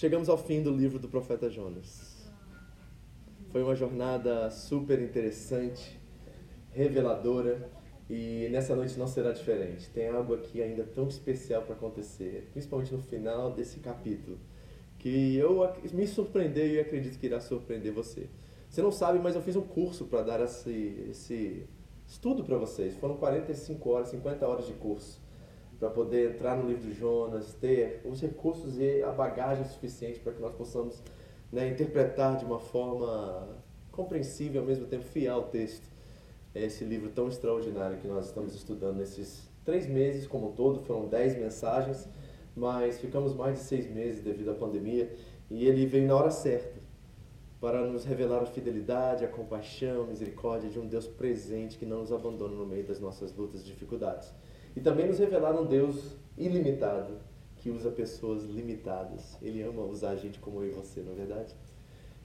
Chegamos ao fim do livro do profeta Jonas. Foi uma jornada super interessante, reveladora, e nessa noite não será diferente. Tem algo aqui ainda tão especial para acontecer, principalmente no final desse capítulo, que eu me surpreendeu e acredito que irá surpreender você. Você não sabe, mas eu fiz um curso para dar esse, esse estudo para vocês. Foram 45 horas, 50 horas de curso para poder entrar no livro de Jonas, ter os recursos e a bagagem suficiente para que nós possamos né, interpretar de uma forma compreensível, ao mesmo tempo fiel ao texto, esse livro tão extraordinário que nós estamos estudando nesses três meses como um todo, foram dez mensagens, mas ficamos mais de seis meses devido à pandemia e ele veio na hora certa para nos revelar a fidelidade, a compaixão, a misericórdia de um Deus presente que não nos abandona no meio das nossas lutas e dificuldades. E também nos revelar um Deus ilimitado que usa pessoas limitadas. Ele ama usar gente como eu e você, não é verdade?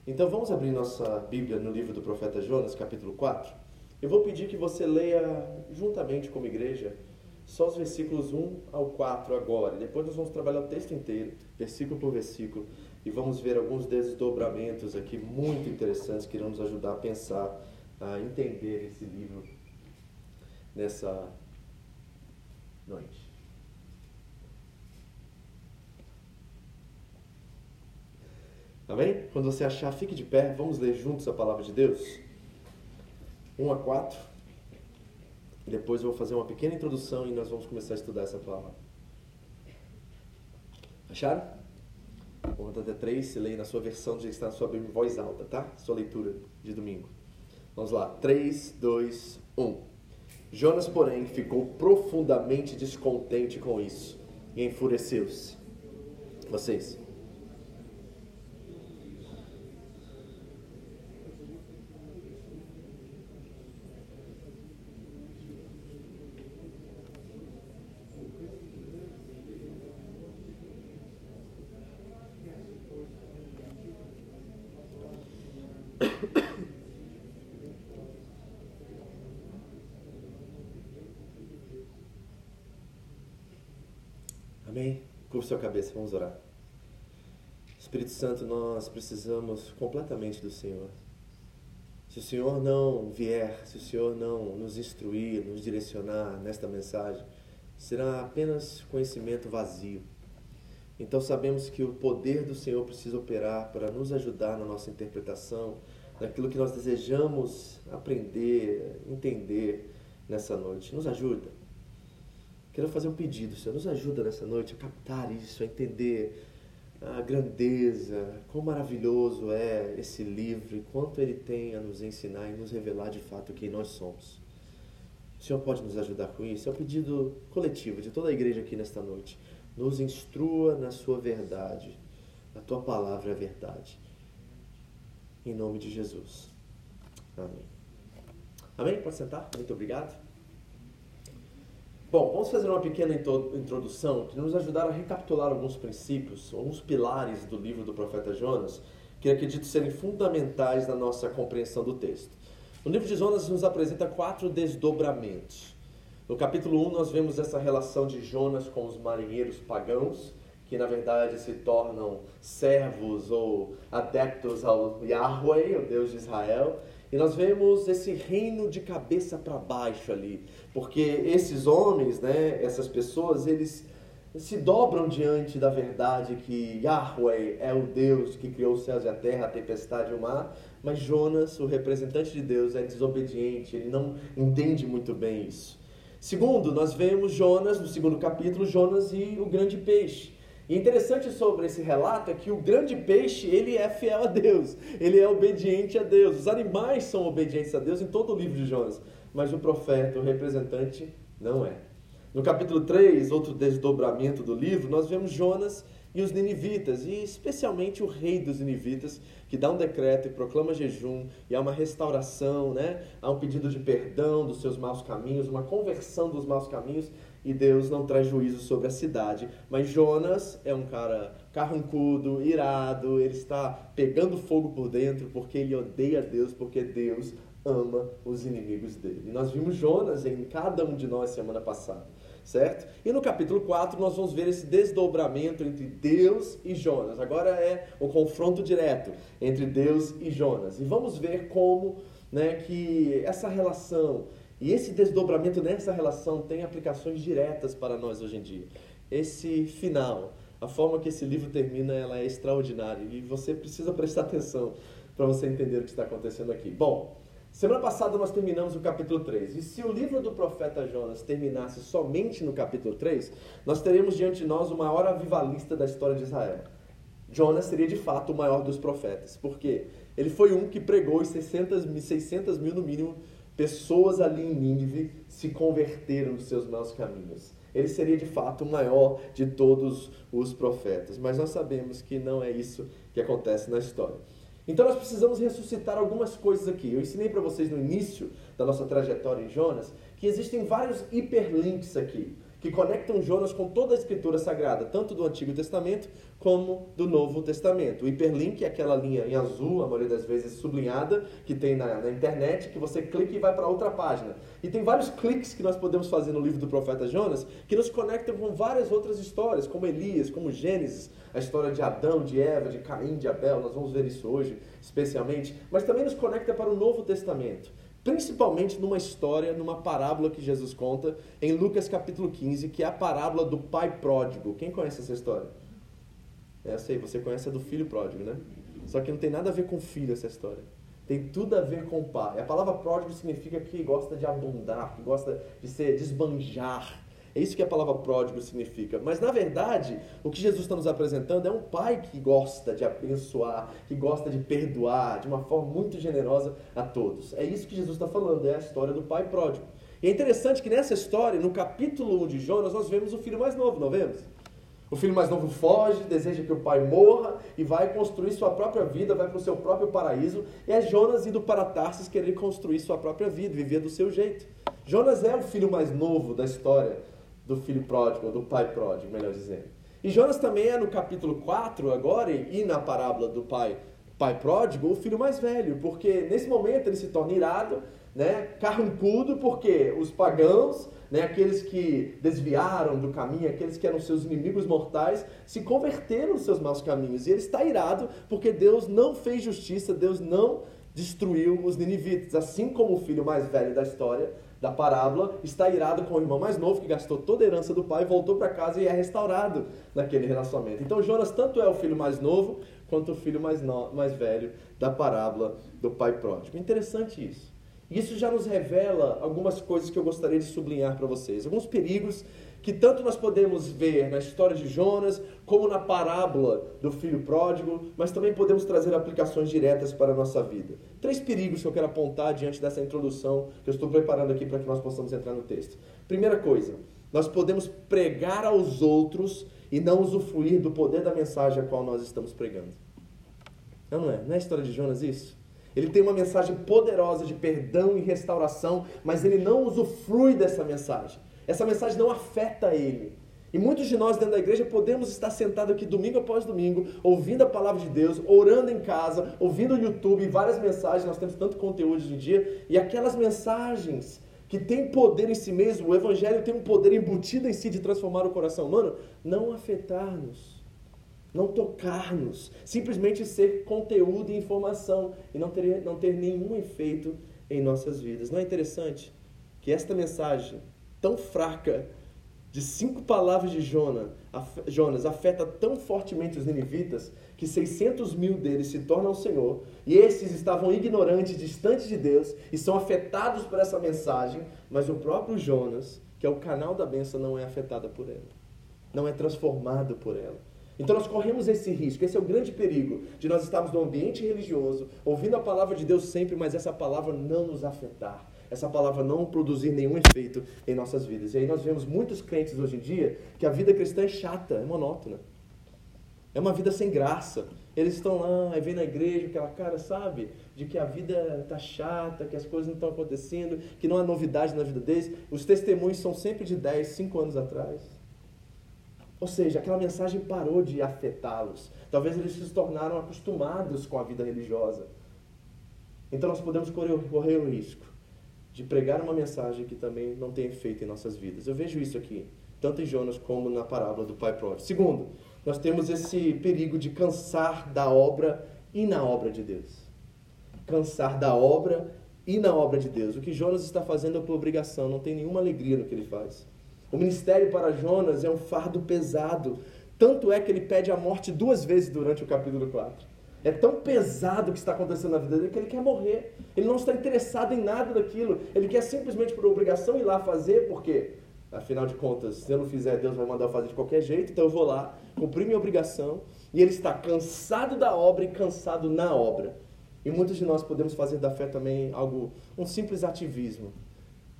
Então vamos abrir nossa Bíblia no livro do profeta Jonas, capítulo 4. Eu vou pedir que você leia juntamente como igreja só os versículos 1 ao 4 agora. Depois nós vamos trabalhar o texto inteiro, versículo por versículo, e vamos ver alguns desdobramentos aqui muito interessantes que irão nos ajudar a pensar, a entender esse livro nessa noite. Amém? Quando você achar, fique de pé, vamos ler juntos a palavra de Deus. 1 a 4. E depois eu vou fazer uma pequena introdução e nós vamos começar a estudar essa palavra. Acharam? Vou contar até 3, você leia na sua versão que está na sua Bíblia em voz alta, tá? Sua leitura de domingo. Vamos lá. 3, 2, 1. Jonas, porém, ficou profundamente descontente com isso e enfureceu-se. Vocês. Curva sua cabeça, vamos orar. Espírito Santo, nós precisamos completamente do Senhor. Se o Senhor não vier, se o Senhor não nos instruir, nos direcionar nesta mensagem, será apenas conhecimento vazio. Então sabemos que o poder do Senhor precisa operar para nos ajudar na nossa interpretação, naquilo que nós desejamos aprender, entender nessa noite. Nos ajuda. Quero fazer um pedido, Senhor, nos ajuda nessa noite a captar isso, a entender a grandeza, quão maravilhoso é esse livro e quanto ele tem a nos ensinar e nos revelar de fato quem nós somos. O Senhor pode nos ajudar com isso? É um pedido coletivo de toda a igreja aqui nesta noite. Nos instrua na sua verdade. A tua palavra é verdade. Em nome de Jesus. Amém. Amém? Pode sentar? Muito obrigado. Bom, vamos fazer uma pequena intro- introdução que nos ajudará a recapitular alguns princípios, alguns pilares do livro do profeta Jonas, que acredito serem fundamentais na nossa compreensão do texto. O livro de Jonas nos apresenta quatro desdobramentos. No capítulo 1, nós vemos essa relação de Jonas com os marinheiros pagãos, que na verdade se tornam servos ou adeptos ao Yahweh, o Deus de Israel. Nós vemos esse reino de cabeça para baixo ali, porque esses homens, né, essas pessoas, eles se dobram diante da verdade que Yahweh é o Deus que criou os céus e a terra, a tempestade e o mar, mas Jonas, o representante de Deus, é desobediente, ele não entende muito bem isso. Segundo, nós vemos Jonas, no segundo capítulo, Jonas e o grande peixe. E interessante sobre esse relato é que o grande peixe, ele é fiel a Deus, ele é obediente a Deus. Os animais são obedientes a Deus em todo o livro de Jonas, mas o profeta, o representante, não é. No capítulo 3, outro desdobramento do livro, nós vemos Jonas e os ninivitas, e especialmente o rei dos ninivitas, que dá um decreto e proclama jejum, e há uma restauração, né? há um pedido de perdão dos seus maus caminhos, uma conversão dos maus caminhos, e Deus não traz juízo sobre a cidade. Mas Jonas é um cara carrancudo, irado, ele está pegando fogo por dentro porque ele odeia Deus, porque Deus ama os inimigos dele. Nós vimos Jonas em cada um de nós semana passada certo? E no capítulo 4 nós vamos ver esse desdobramento entre Deus e Jonas. Agora é o confronto direto entre Deus e Jonas. E vamos ver como né, que essa relação e esse desdobramento nessa relação tem aplicações diretas para nós hoje em dia. Esse final, a forma que esse livro termina, ela é extraordinária e você precisa prestar atenção para você entender o que está acontecendo aqui. Bom, Semana passada nós terminamos o capítulo 3. E se o livro do profeta Jonas terminasse somente no capítulo 3, nós teríamos diante de nós o maior avivalista da história de Israel. Jonas seria de fato o maior dos profetas. Por quê? Ele foi um que pregou e 600, 600 mil no mínimo pessoas ali em Nínive se converteram dos seus maus caminhos. Ele seria de fato o maior de todos os profetas. Mas nós sabemos que não é isso que acontece na história. Então nós precisamos ressuscitar algumas coisas aqui. Eu ensinei para vocês no início da nossa trajetória em Jonas que existem vários hiperlinks aqui que conectam Jonas com toda a escritura sagrada, tanto do Antigo Testamento como do Novo Testamento. O hiperlink é aquela linha em azul, a maioria das vezes sublinhada, que tem na, na internet, que você clica e vai para outra página. E tem vários cliques que nós podemos fazer no livro do profeta Jonas que nos conectam com várias outras histórias, como Elias, como Gênesis, a história de Adão, de Eva, de Caim, de Abel. Nós vamos ver isso hoje, especialmente. Mas também nos conecta para o Novo Testamento principalmente numa história, numa parábola que Jesus conta em Lucas capítulo 15, que é a parábola do pai pródigo. Quem conhece essa história? É, sei, você conhece a do filho pródigo, né? Só que não tem nada a ver com filho essa história. Tem tudo a ver com pai. A palavra pródigo significa que gosta de abundar, que gosta de ser desbanjar, é isso que a palavra pródigo significa. Mas na verdade, o que Jesus está nos apresentando é um pai que gosta de abençoar, que gosta de perdoar de uma forma muito generosa a todos. É isso que Jesus está falando, é a história do pai pródigo. E é interessante que nessa história, no capítulo 1 de Jonas, nós vemos o filho mais novo, não vemos? O filho mais novo foge, deseja que o pai morra e vai construir sua própria vida, vai para o seu próprio paraíso. E é Jonas indo para Tarsis querer construir sua própria vida, viver do seu jeito. Jonas é o filho mais novo da história do filho pródigo, do pai pródigo, melhor dizendo. E Jonas também é no capítulo 4 agora, e na parábola do pai, pai pródigo, o filho mais velho, porque nesse momento ele se torna irado, né, carrancudo, porque os pagãos, né, aqueles que desviaram do caminho, aqueles que eram seus inimigos mortais, se converteram nos seus maus caminhos. E ele está irado porque Deus não fez justiça, Deus não destruiu os ninivitas, assim como o filho mais velho da história da parábola está irado com o irmão mais novo que gastou toda a herança do pai, voltou para casa e é restaurado naquele relacionamento. Então Jonas tanto é o filho mais novo quanto o filho mais, no, mais velho da parábola do pai pródigo. Interessante isso. Isso já nos revela algumas coisas que eu gostaria de sublinhar para vocês, alguns perigos que tanto nós podemos ver na história de Jonas, como na parábola do filho pródigo, mas também podemos trazer aplicações diretas para a nossa vida. Três perigos que eu quero apontar diante dessa introdução que eu estou preparando aqui para que nós possamos entrar no texto. Primeira coisa, nós podemos pregar aos outros e não usufruir do poder da mensagem a qual nós estamos pregando. Não, não é? Não é a história de Jonas isso? Ele tem uma mensagem poderosa de perdão e restauração, mas ele não usufrui dessa mensagem. Essa mensagem não afeta ele. E muitos de nós dentro da igreja podemos estar sentados aqui domingo após domingo, ouvindo a palavra de Deus, orando em casa, ouvindo o YouTube, várias mensagens, nós temos tanto conteúdo hoje em dia, e aquelas mensagens que têm poder em si mesmo, o evangelho tem um poder embutido em si de transformar o coração humano, não afetar-nos, não tocar-nos, simplesmente ser conteúdo e informação e não ter, não ter nenhum efeito em nossas vidas. Não é interessante que esta mensagem tão fraca de cinco palavras de Jonas, afeta tão fortemente os ninivitas que 600 mil deles se tornam o Senhor e esses estavam ignorantes, distantes de Deus e são afetados por essa mensagem, mas o próprio Jonas, que é o canal da bênção, não é afetado por ela, não é transformado por ela. Então nós corremos esse risco, esse é o grande perigo de nós estarmos no ambiente religioso, ouvindo a palavra de Deus sempre, mas essa palavra não nos afetar essa palavra não produzir nenhum efeito em nossas vidas. E aí nós vemos muitos crentes hoje em dia que a vida cristã é chata, é monótona. É uma vida sem graça. Eles estão lá, aí vem na igreja aquela cara, sabe? De que a vida tá chata, que as coisas não estão acontecendo, que não há novidade na vida deles. Os testemunhos são sempre de 10, 5 anos atrás. Ou seja, aquela mensagem parou de afetá-los. Talvez eles se tornaram acostumados com a vida religiosa. Então nós podemos correr, correr o risco de pregar uma mensagem que também não tem efeito em nossas vidas. Eu vejo isso aqui, tanto em Jonas como na parábola do pai pródigo. Segundo, nós temos esse perigo de cansar da obra e na obra de Deus. Cansar da obra e na obra de Deus. O que Jonas está fazendo é por obrigação, não tem nenhuma alegria no que ele faz. O ministério para Jonas é um fardo pesado, tanto é que ele pede a morte duas vezes durante o capítulo 4. É tão pesado o que está acontecendo na vida dele que ele quer morrer. Ele não está interessado em nada daquilo. Ele quer simplesmente por obrigação ir lá fazer, porque, afinal de contas, se eu não fizer, Deus vai mandar eu fazer de qualquer jeito, então eu vou lá, cumprir minha obrigação. E ele está cansado da obra e cansado na obra. E muitos de nós podemos fazer da fé também algo, um simples ativismo.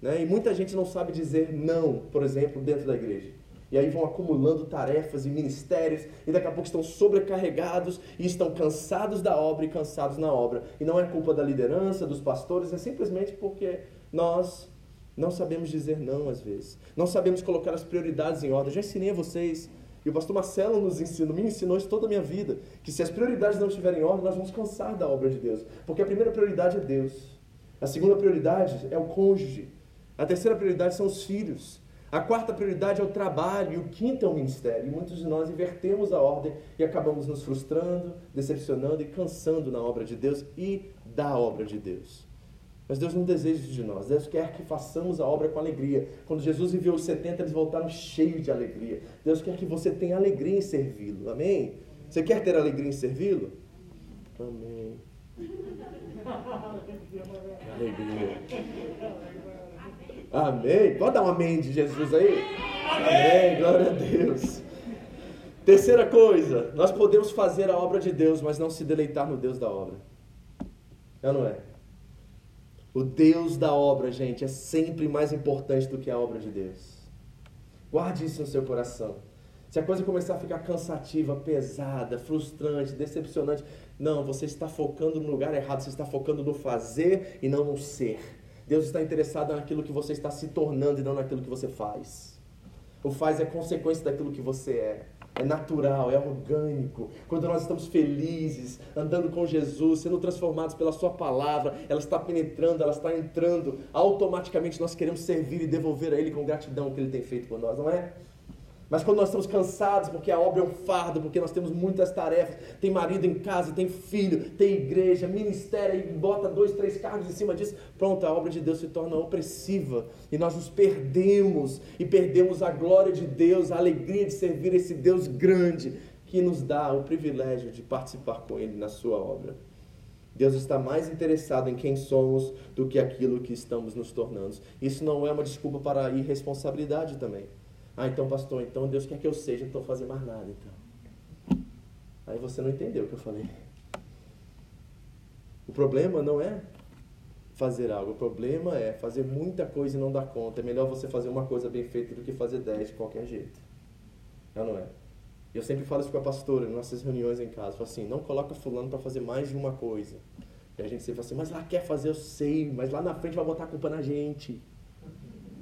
Né? E muita gente não sabe dizer não, por exemplo, dentro da igreja. E aí vão acumulando tarefas e ministérios, e daqui a pouco estão sobrecarregados e estão cansados da obra e cansados na obra. E não é culpa da liderança, dos pastores, é simplesmente porque nós não sabemos dizer não às vezes. Não sabemos colocar as prioridades em ordem. Eu já ensinei a vocês, e o pastor Marcelo nos ensinou, me ensinou isso toda a minha vida, que se as prioridades não estiverem em ordem, nós vamos cansar da obra de Deus. Porque a primeira prioridade é Deus. A segunda prioridade é o cônjuge. A terceira prioridade são os filhos. A quarta prioridade é o trabalho e o quinto é o ministério. E muitos de nós invertemos a ordem e acabamos nos frustrando, decepcionando e cansando na obra de Deus e da obra de Deus. Mas Deus não deseja isso de nós. Deus quer que façamos a obra com alegria. Quando Jesus enviou os 70, eles voltaram cheios de alegria. Deus quer que você tenha alegria em servi-lo. Amém? Você quer ter alegria em servi-lo? Amém. Alegria. Amém. Pode dar um amém de Jesus aí? Amém. amém. Glória a Deus. Terceira coisa, nós podemos fazer a obra de Deus, mas não se deleitar no Deus da obra. É ou não é? O Deus da obra, gente, é sempre mais importante do que a obra de Deus. Guarde isso no seu coração. Se a coisa começar a ficar cansativa, pesada, frustrante, decepcionante, não, você está focando no lugar errado, você está focando no fazer e não no ser. Deus está interessado naquilo que você está se tornando e não naquilo que você faz. O faz é consequência daquilo que você é. É natural, é orgânico. Quando nós estamos felizes, andando com Jesus, sendo transformados pela Sua palavra, ela está penetrando, ela está entrando. Automaticamente nós queremos servir e devolver a Ele com gratidão o que Ele tem feito por nós, não é? Mas quando nós estamos cansados, porque a obra é um fardo, porque nós temos muitas tarefas, tem marido em casa, tem filho, tem igreja, ministério, e bota dois, três cargos em cima disso, pronto, a obra de Deus se torna opressiva e nós nos perdemos e perdemos a glória de Deus, a alegria de servir esse Deus grande que nos dá o privilégio de participar com Ele na Sua obra. Deus está mais interessado em quem somos do que aquilo que estamos nos tornando. Isso não é uma desculpa para a irresponsabilidade também. Ah, então, pastor, então Deus quer que eu seja, então fazer mais nada, então. Aí você não entendeu o que eu falei. O problema não é fazer algo, o problema é fazer muita coisa e não dar conta. É melhor você fazer uma coisa bem feita do que fazer dez de qualquer jeito. Não, não é? Eu sempre falo isso com a pastora, nas nossas reuniões em casa. Falo assim, não coloca fulano para fazer mais de uma coisa. E a gente sempre fala assim, mas lá quer fazer, eu sei, mas lá na frente vai botar a culpa na gente.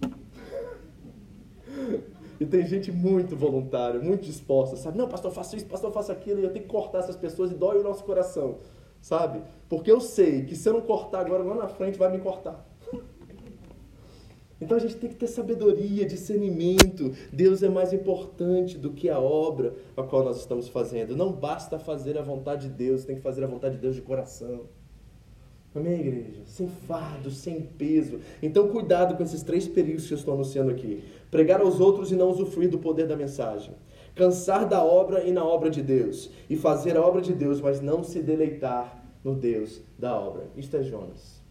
E tem gente muito voluntária, muito disposta, sabe? Não, pastor, faço isso, pastor, faço aquilo, e eu tenho que cortar essas pessoas e dói o nosso coração, sabe? Porque eu sei que se eu não cortar agora, lá na frente vai me cortar. Então a gente tem que ter sabedoria, discernimento. Deus é mais importante do que a obra a qual nós estamos fazendo. Não basta fazer a vontade de Deus, tem que fazer a vontade de Deus de coração. Amém, igreja? Sem fardo, sem peso. Então, cuidado com esses três perigos que eu estou anunciando aqui: pregar aos outros e não usufruir do poder da mensagem. Cansar da obra e na obra de Deus. E fazer a obra de Deus, mas não se deleitar no Deus da obra. Isto é Jonas.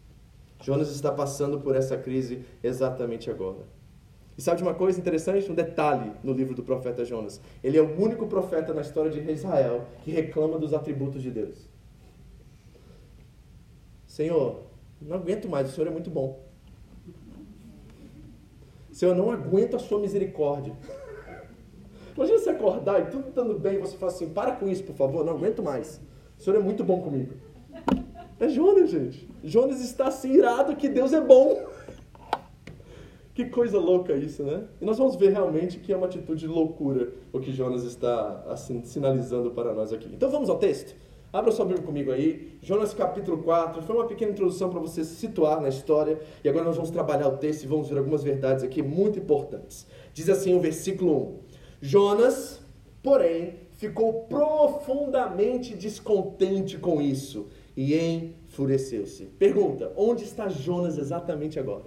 Jonas está passando por essa crise exatamente agora. E sabe de uma coisa interessante? Um detalhe no livro do profeta Jonas. Ele é o único profeta na história de Israel que reclama dos atributos de Deus. Senhor, não aguento mais, o Senhor é muito bom. Senhor, não aguento a sua misericórdia. Imagina você acordar e tudo estando bem, você fala assim: para com isso, por favor, não aguento mais. O Senhor é muito bom comigo. É Jonas, gente. Jonas está assim irado que Deus é bom. Que coisa louca isso, né? E nós vamos ver realmente que é uma atitude de loucura o que Jonas está assim, sinalizando para nós aqui. Então vamos ao texto? Abra sua Bíblia comigo aí. Jonas capítulo 4. Foi uma pequena introdução para você se situar na história. E agora nós vamos trabalhar o texto e vamos ver algumas verdades aqui muito importantes. Diz assim o versículo 1. Jonas, porém, ficou profundamente descontente com isso e enfureceu-se. Pergunta: onde está Jonas exatamente agora?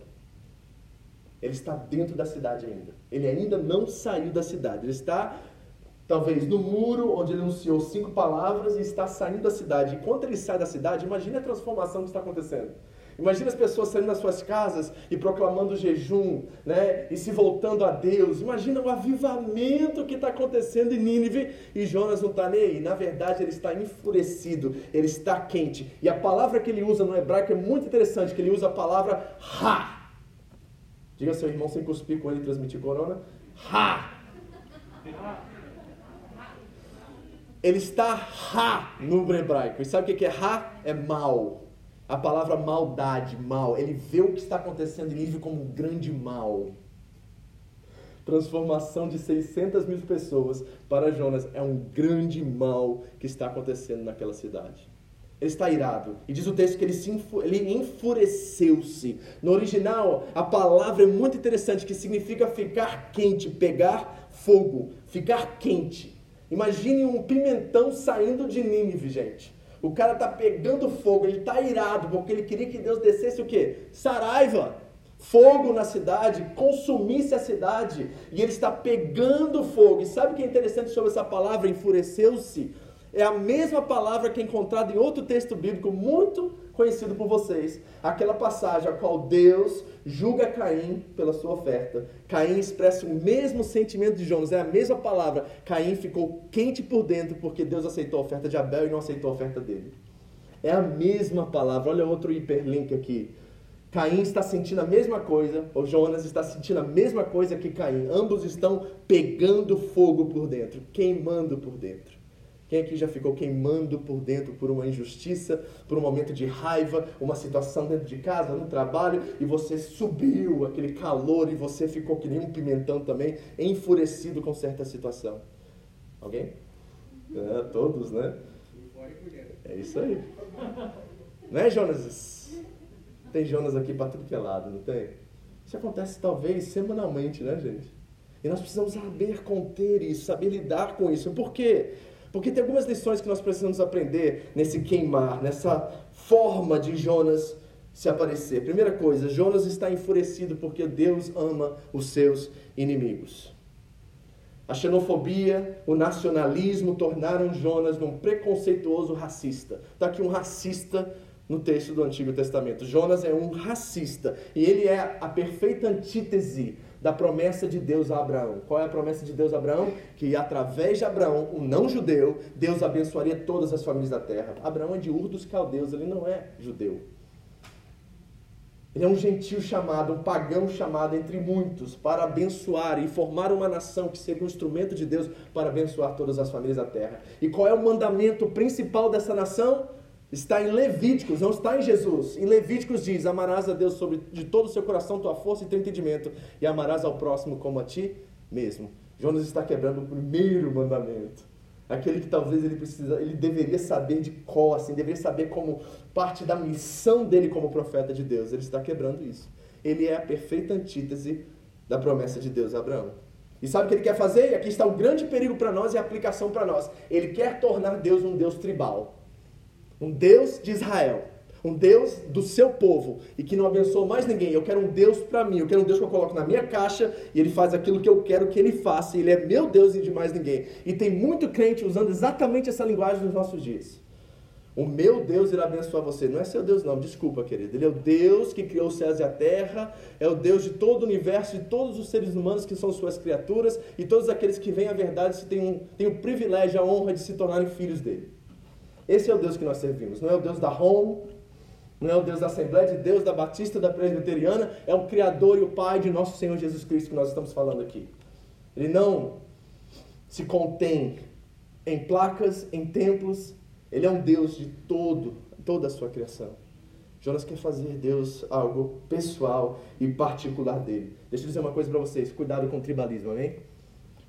Ele está dentro da cidade ainda. Ele ainda não saiu da cidade. Ele está, talvez, no muro onde ele anunciou cinco palavras e está saindo da cidade. Enquanto ele sai da cidade, imagine a transformação que está acontecendo. Imagina as pessoas saindo das suas casas e proclamando jejum, né? E se voltando a Deus. Imagina o avivamento que está acontecendo em Nínive e Jonas não está nem aí. Na verdade, ele está enfurecido, ele está quente. E a palavra que ele usa no hebraico é muito interessante, que ele usa a palavra ha. Diga seu irmão sem cuspir com ele e transmitir corona. Ha. Ele está ha no hebraico. E sabe o que é ha? É mal. A palavra maldade, mal, ele vê o que está acontecendo em Nínive como um grande mal. Transformação de 600 mil pessoas para Jonas é um grande mal que está acontecendo naquela cidade. Ele está irado. E diz o texto que ele, se ele enfureceu-se. No original, a palavra é muito interessante, que significa ficar quente, pegar fogo, ficar quente. Imagine um pimentão saindo de Nínive, gente. O cara está pegando fogo, ele está irado, porque ele queria que Deus descesse o quê? Saraiva, fogo na cidade, consumisse a cidade. E ele está pegando fogo. E sabe o que é interessante sobre essa palavra, enfureceu-se? É a mesma palavra que é encontrada em outro texto bíblico muito conhecido por vocês. Aquela passagem a qual Deus julga Caim pela sua oferta. Caim expressa o mesmo sentimento de Jonas, é a mesma palavra. Caim ficou quente por dentro porque Deus aceitou a oferta de Abel e não aceitou a oferta dele. É a mesma palavra. Olha outro hiperlink aqui. Caim está sentindo a mesma coisa, ou Jonas está sentindo a mesma coisa que Caim. Ambos estão pegando fogo por dentro, queimando por dentro. Quem aqui já ficou queimando por dentro por uma injustiça, por um momento de raiva, uma situação dentro de casa, no trabalho, e você subiu aquele calor e você ficou que nem um pimentão também, enfurecido com certa situação? Alguém? É, todos, né? É isso aí. Não é, Jonas? Tem Jonas aqui para tudo que é lado, não tem? Isso acontece talvez semanalmente, né, gente? E nós precisamos saber conter isso, saber lidar com isso. Por quê? Porque tem algumas lições que nós precisamos aprender nesse queimar, nessa forma de Jonas se aparecer. Primeira coisa, Jonas está enfurecido porque Deus ama os seus inimigos. A xenofobia, o nacionalismo tornaram Jonas num preconceituoso racista. Está aqui um racista no texto do Antigo Testamento. Jonas é um racista e ele é a perfeita antítese da promessa de Deus a Abraão. Qual é a promessa de Deus a Abraão? Que através de Abraão, um não judeu, Deus abençoaria todas as famílias da terra. Abraão é de Ur dos Caldeus, ele não é judeu. Ele é um gentil chamado, um pagão chamado entre muitos para abençoar e formar uma nação que seria um instrumento de Deus para abençoar todas as famílias da terra. E qual é o mandamento principal dessa nação? Está em Levíticos, não está em Jesus. Em Levíticos diz: Amarás a Deus sobre, de todo o seu coração, tua força e teu entendimento, e amarás ao próximo como a ti mesmo. Jonas está quebrando o primeiro mandamento. Aquele que talvez ele precisa, ele deveria saber de cor, assim, deveria saber como parte da missão dele como profeta de Deus. Ele está quebrando isso. Ele é a perfeita antítese da promessa de Deus a Abraão. E sabe o que ele quer fazer? E aqui está o grande perigo para nós e a aplicação para nós. Ele quer tornar Deus um Deus tribal. Um Deus de Israel um Deus do seu povo e que não abençoa mais ninguém. Eu quero um Deus para mim, eu quero um Deus que eu coloco na minha caixa e ele faz aquilo que eu quero que ele faça. Ele é meu Deus e de mais ninguém. E tem muito crente usando exatamente essa linguagem nos nossos dias. O meu Deus irá abençoar você. Não é seu Deus, não, desculpa, querido. Ele é o Deus que criou os céus e a terra, é o Deus de todo o universo, de todos os seres humanos que são suas criaturas, e todos aqueles que veem a verdade têm, um, têm o privilégio, a honra de se tornarem filhos dele. Esse é o Deus que nós servimos. Não é o Deus da home, não é o Deus da Assembleia de Deus, da Batista, da Presbiteriana, é o Criador e o Pai de nosso Senhor Jesus Cristo que nós estamos falando aqui. Ele não se contém em placas, em templos, ele é um Deus de todo, toda a sua criação. Jonas quer fazer Deus algo pessoal e particular dele. Deixa eu dizer uma coisa para vocês: cuidado com o tribalismo, amém?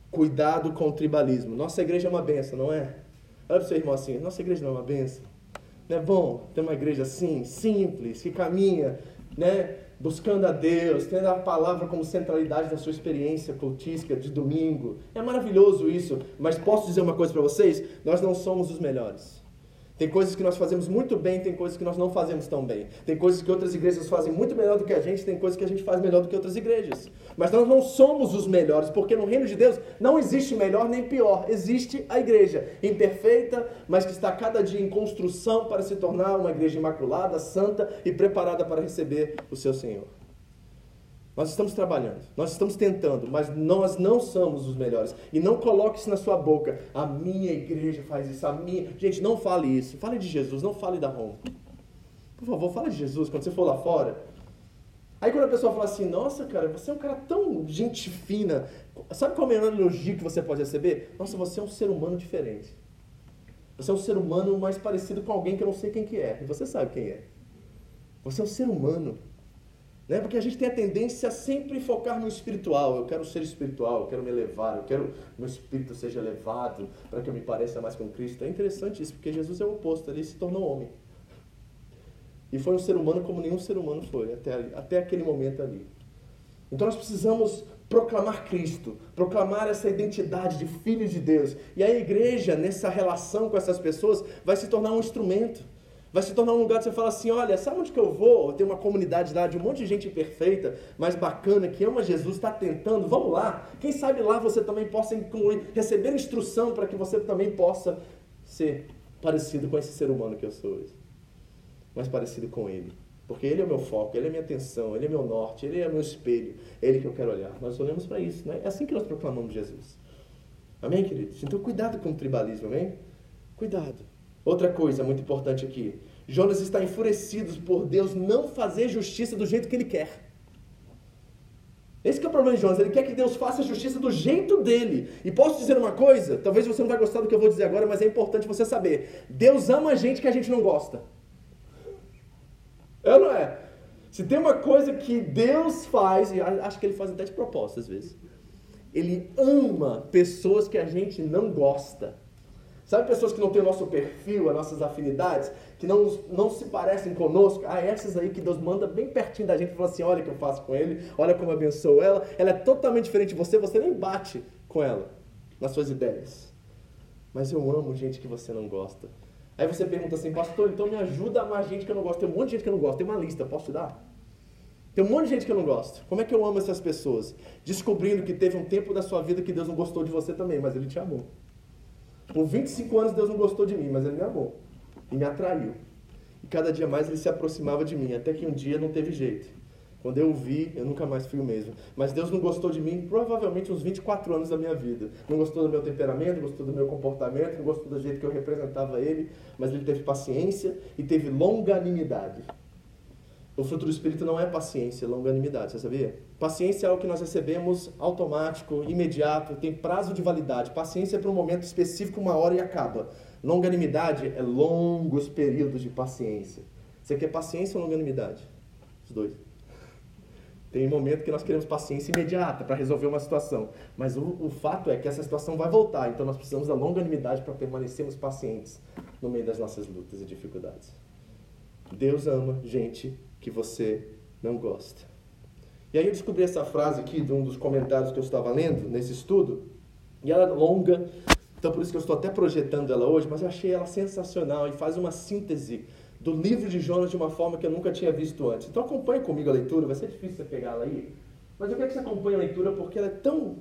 Cuidado com o tribalismo. Nossa igreja é uma benção, não é? Olha para seu irmão assim: nossa igreja não é uma benção. Não é bom ter uma igreja assim, simples, que caminha, né? Buscando a Deus, tendo a palavra como centralidade da sua experiência cultística de domingo. É maravilhoso isso, mas posso dizer uma coisa para vocês? Nós não somos os melhores. Tem coisas que nós fazemos muito bem, tem coisas que nós não fazemos tão bem. Tem coisas que outras igrejas fazem muito melhor do que a gente, tem coisas que a gente faz melhor do que outras igrejas. Mas nós não somos os melhores, porque no reino de Deus não existe melhor nem pior. Existe a igreja imperfeita, mas que está cada dia em construção para se tornar uma igreja imaculada, santa e preparada para receber o seu Senhor. Nós estamos trabalhando, nós estamos tentando, mas nós não somos os melhores. E não coloque isso na sua boca. A minha igreja faz isso, a minha. Gente, não fale isso. Fale de Jesus, não fale da Roma. Por favor, fale de Jesus quando você for lá fora. Aí quando a pessoa fala assim, nossa, cara, você é um cara tão gente fina. Sabe qual é o melhor elogio que você pode receber? Nossa, você é um ser humano diferente. Você é um ser humano mais parecido com alguém que eu não sei quem que é. E você sabe quem é. Você é um ser humano. Né? Porque a gente tem a tendência a sempre focar no espiritual. Eu quero ser espiritual, eu quero me elevar, eu quero que meu espírito seja elevado para que eu me pareça mais com Cristo. É interessante isso, porque Jesus é o oposto, ele se tornou homem. E foi um ser humano como nenhum ser humano foi até, ali, até aquele momento ali. Então nós precisamos proclamar Cristo, proclamar essa identidade de filhos de Deus. E a igreja, nessa relação com essas pessoas, vai se tornar um instrumento. Vai se tornar um lugar que você fala assim: olha, sabe onde que eu vou? Tem uma comunidade lá de um monte de gente perfeita, mas bacana, que ama Jesus, está tentando, vamos lá. Quem sabe lá você também possa incluir, receber instrução para que você também possa ser parecido com esse ser humano que eu sou hoje. Mais parecido com ele. Porque ele é o meu foco, ele é a minha atenção, ele é meu norte, ele é meu espelho, é ele que eu quero olhar. Nós olhamos para isso, né? É assim que nós proclamamos Jesus. Amém, queridos? Então cuidado com o tribalismo, amém? Cuidado. Outra coisa muito importante aqui. Jonas está enfurecido por Deus não fazer justiça do jeito que ele quer. Esse é o problema de Jonas. Ele quer que Deus faça justiça do jeito dele. E posso dizer uma coisa? Talvez você não vai gostar do que eu vou dizer agora, mas é importante você saber. Deus ama a gente que a gente não gosta. É ou não é? Se tem uma coisa que Deus faz, e acho que ele faz até de propósito às vezes. Ele ama pessoas que a gente não gosta. Sabe pessoas que não têm o nosso perfil, as nossas afinidades, que não, não se parecem conosco? Ah, essas aí que Deus manda bem pertinho da gente e fala assim: olha o que eu faço com ele, olha como eu abençoo ela. Ela é totalmente diferente de você, você nem bate com ela nas suas ideias. Mas eu amo gente que você não gosta. Aí você pergunta assim, pastor, então me ajuda a amar gente que eu não gosto. Tem um monte de gente que eu não gosto, tem uma lista, posso te dar? Tem um monte de gente que eu não gosto. Como é que eu amo essas pessoas? Descobrindo que teve um tempo da sua vida que Deus não gostou de você também, mas Ele te amou. Por 25 anos Deus não gostou de mim, mas Ele me amou e me atraiu. E cada dia mais Ele se aproximava de mim, até que um dia não teve jeito. Quando eu o vi, eu nunca mais fui o mesmo. Mas Deus não gostou de mim provavelmente uns 24 anos da minha vida. Não gostou do meu temperamento, não gostou do meu comportamento, não gostou do jeito que eu representava Ele, mas Ele teve paciência e teve longanimidade. O fruto do Espírito não é paciência, é longanimidade, você sabia? Paciência é algo que nós recebemos automático, imediato, tem prazo de validade. Paciência é para um momento específico, uma hora e acaba. Longanimidade é longos períodos de paciência. Você quer paciência ou longanimidade? Os dois. Tem momento que nós queremos paciência imediata para resolver uma situação. Mas o, o fato é que essa situação vai voltar. Então nós precisamos da longanimidade para permanecermos pacientes no meio das nossas lutas e dificuldades. Deus ama gente que você não gosta. E aí eu descobri essa frase aqui de um dos comentários que eu estava lendo nesse estudo. E ela é longa, então por isso que eu estou até projetando ela hoje, mas eu achei ela sensacional e faz uma síntese do livro de Jonas de uma forma que eu nunca tinha visto antes. Então acompanhe comigo a leitura, vai ser difícil você pegá-la aí, mas eu quero que você acompanhe a leitura porque ela é tão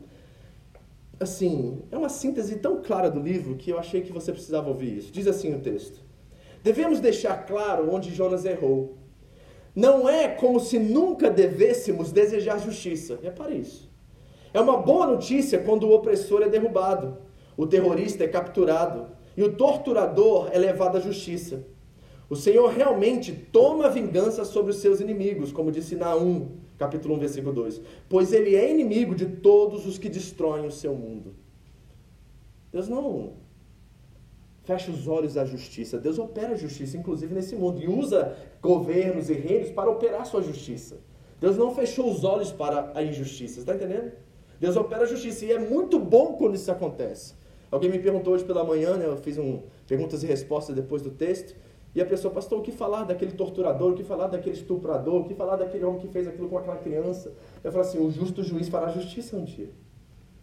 assim, é uma síntese tão clara do livro que eu achei que você precisava ouvir isso. Diz assim o texto: Devemos deixar claro onde Jonas errou. Não é como se nunca devêssemos desejar justiça. Repare isso. É uma boa notícia quando o opressor é derrubado, o terrorista é capturado e o torturador é levado à justiça. O Senhor realmente toma vingança sobre os seus inimigos, como disse Naum, capítulo 1, versículo 2. Pois ele é inimigo de todos os que destroem o seu mundo. Deus não fecha os olhos à justiça. Deus opera a justiça, inclusive nesse mundo, e usa governos e reinos para operar sua justiça. Deus não fechou os olhos para a injustiça, está entendendo? Deus opera a justiça e é muito bom quando isso acontece. Alguém me perguntou hoje pela manhã, né, eu fiz um perguntas e respostas depois do texto, e a pessoa, pastor, o que falar daquele torturador, o que falar daquele estuprador, o que falar daquele homem que fez aquilo com aquela criança? Eu falo assim, o justo juiz fará justiça um dia.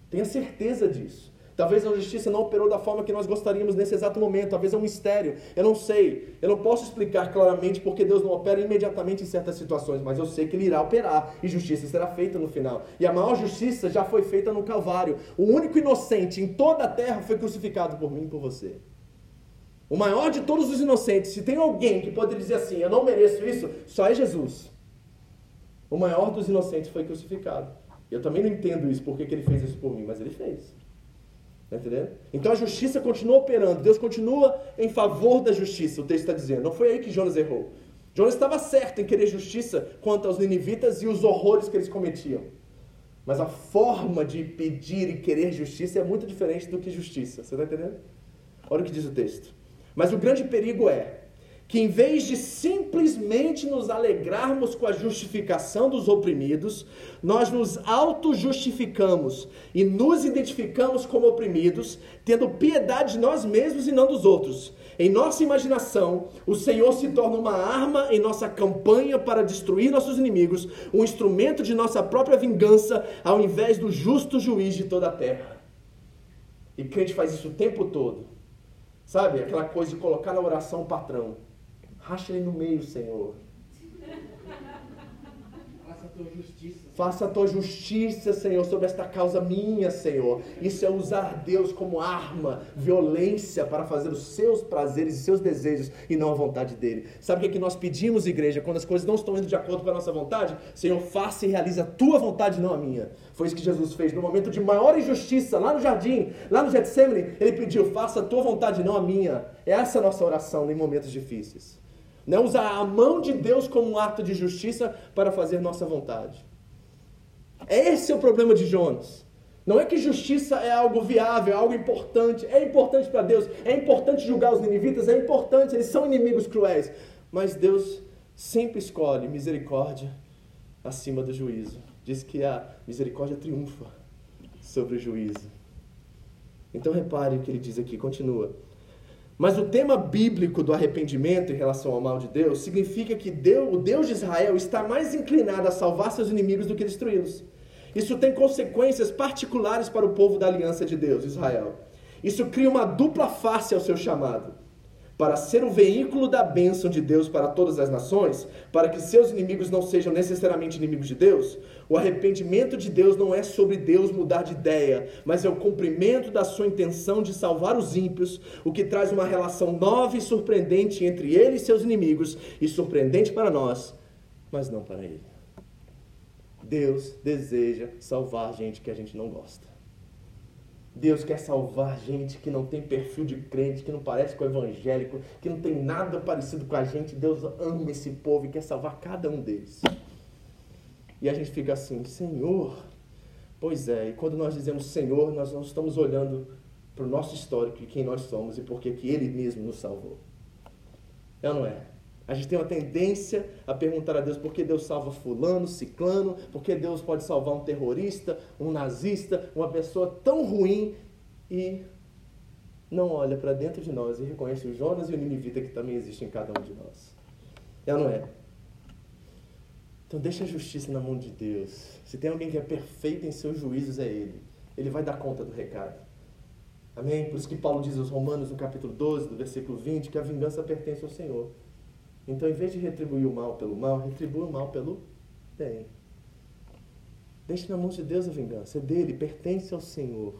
Tenha certeza disso. Talvez a justiça não operou da forma que nós gostaríamos nesse exato momento, talvez é um mistério. Eu não sei, eu não posso explicar claramente porque Deus não opera imediatamente em certas situações, mas eu sei que Ele irá operar e justiça será feita no final. E a maior justiça já foi feita no Calvário. O único inocente em toda a terra foi crucificado por mim e por você. O maior de todos os inocentes, se tem alguém que pode dizer assim, eu não mereço isso, só é Jesus. O maior dos inocentes foi crucificado. Eu também não entendo isso, porque que ele fez isso por mim, mas ele fez. Tá entendendo? Então a justiça continua operando, Deus continua em favor da justiça, o texto está dizendo. Não foi aí que Jonas errou. Jonas estava certo em querer justiça quanto aos ninivitas e os horrores que eles cometiam. Mas a forma de pedir e querer justiça é muito diferente do que justiça. Você está entendendo? Olha o que diz o texto. Mas o grande perigo é que, em vez de simplesmente nos alegrarmos com a justificação dos oprimidos, nós nos auto-justificamos e nos identificamos como oprimidos, tendo piedade de nós mesmos e não dos outros. Em nossa imaginação, o Senhor se torna uma arma em nossa campanha para destruir nossos inimigos, um instrumento de nossa própria vingança, ao invés do justo juiz de toda a terra. E crente faz isso o tempo todo. Sabe? Aquela coisa de colocar na oração o patrão. Racha ele no meio, Senhor. Faça a tua justiça. Faça a tua justiça, Senhor, sobre esta causa minha, Senhor. Isso é usar Deus como arma, violência para fazer os seus prazeres e seus desejos e não a vontade dele. Sabe o que, é que nós pedimos, igreja, quando as coisas não estão indo de acordo com a nossa vontade? Senhor, faça e realize a tua vontade, não a minha. Foi isso que Jesus fez no momento de maior injustiça, lá no jardim, lá no Getsemane. Ele pediu: faça a tua vontade, não a minha. Essa é a nossa oração em momentos difíceis. Não usar a mão de Deus como um ato de justiça para fazer nossa vontade. Esse é o problema de Jonas. Não é que justiça é algo viável, é algo importante. É importante para Deus. É importante julgar os ninivitas. É importante, eles são inimigos cruéis. Mas Deus sempre escolhe misericórdia acima do juízo. Diz que a misericórdia triunfa sobre o juízo. Então repare o que ele diz aqui, continua. Mas o tema bíblico do arrependimento em relação ao mal de Deus significa que Deus, o Deus de Israel está mais inclinado a salvar seus inimigos do que destruí-los. Isso tem consequências particulares para o povo da aliança de Deus, Israel. Isso cria uma dupla face ao seu chamado. Para ser o veículo da bênção de Deus para todas as nações, para que seus inimigos não sejam necessariamente inimigos de Deus, o arrependimento de Deus não é sobre Deus mudar de ideia, mas é o cumprimento da sua intenção de salvar os ímpios, o que traz uma relação nova e surpreendente entre ele e seus inimigos, e surpreendente para nós, mas não para ele. Deus deseja salvar gente que a gente não gosta. Deus quer salvar gente que não tem perfil de crente, que não parece com o evangélico, que não tem nada parecido com a gente. Deus ama esse povo e quer salvar cada um deles. E a gente fica assim, Senhor. Pois é, e quando nós dizemos Senhor, nós não estamos olhando para o nosso histórico e quem nós somos e por que Ele mesmo nos salvou. É ou não é? A gente tem uma tendência a perguntar a Deus por que Deus salva fulano, ciclano, por que Deus pode salvar um terrorista, um nazista, uma pessoa tão ruim e não olha para dentro de nós e reconhece o Jonas e o Ninivita que também existe em cada um de nós. É ou não é? Então deixa a justiça na mão de Deus. Se tem alguém que é perfeito em seus juízos, é Ele. Ele vai dar conta do recado. Amém? Por isso que Paulo diz aos Romanos, no capítulo 12, do versículo 20, que a vingança pertence ao Senhor. Então, em vez de retribuir o mal pelo mal, retribua o mal pelo bem. Deixe na mão de Deus a vingança. É dele, pertence ao Senhor.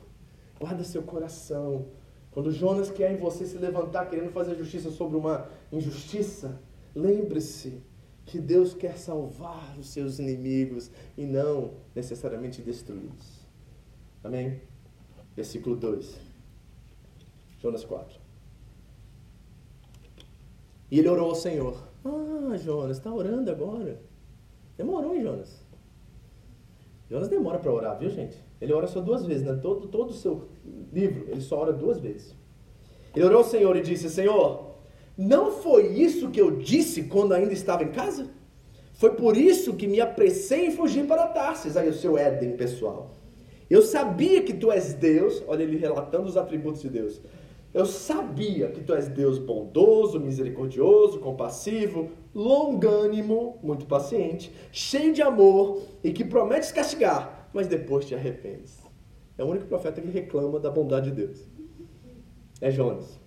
Guarda seu coração. Quando Jonas quer em você se levantar querendo fazer justiça sobre uma injustiça, lembre-se que Deus quer salvar os seus inimigos e não necessariamente destruí-los. Amém? Versículo 2. Jonas 4. E ele orou ao Senhor. Ah, Jonas, está orando agora. Demorou, hein, Jonas? Jonas demora para orar, viu, gente? Ele ora só duas vezes, né? Todo, todo o seu livro, ele só ora duas vezes. Ele orou ao Senhor e disse: Senhor, não foi isso que eu disse quando ainda estava em casa? Foi por isso que me apressei em fugir para Tarsis, aí o seu Éden pessoal. Eu sabia que tu és Deus, olha ele relatando os atributos de Deus. Eu sabia que tu és Deus bondoso, misericordioso, compassivo, longânimo, muito paciente, cheio de amor e que prometes castigar, mas depois te arrependes. É o único profeta que reclama da bondade de Deus. É Jonas.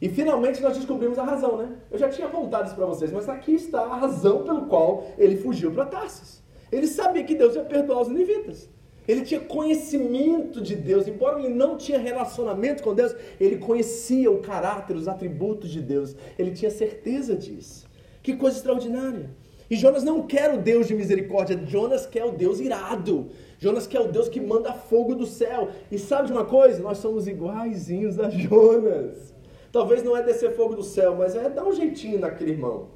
E finalmente nós descobrimos a razão, né? Eu já tinha contado isso para vocês, mas aqui está a razão pelo qual ele fugiu para Tarsis. Ele sabia que Deus ia perdoar os ninivitas. Ele tinha conhecimento de Deus, embora ele não tinha relacionamento com Deus, ele conhecia o caráter, os atributos de Deus. Ele tinha certeza disso. Que coisa extraordinária. E Jonas não quer o Deus de misericórdia, Jonas quer o Deus irado. Jonas quer o Deus que manda fogo do céu. E sabe de uma coisa? Nós somos iguaizinhos a Jonas. Talvez não é descer fogo do céu, mas é dar um jeitinho naquele irmão.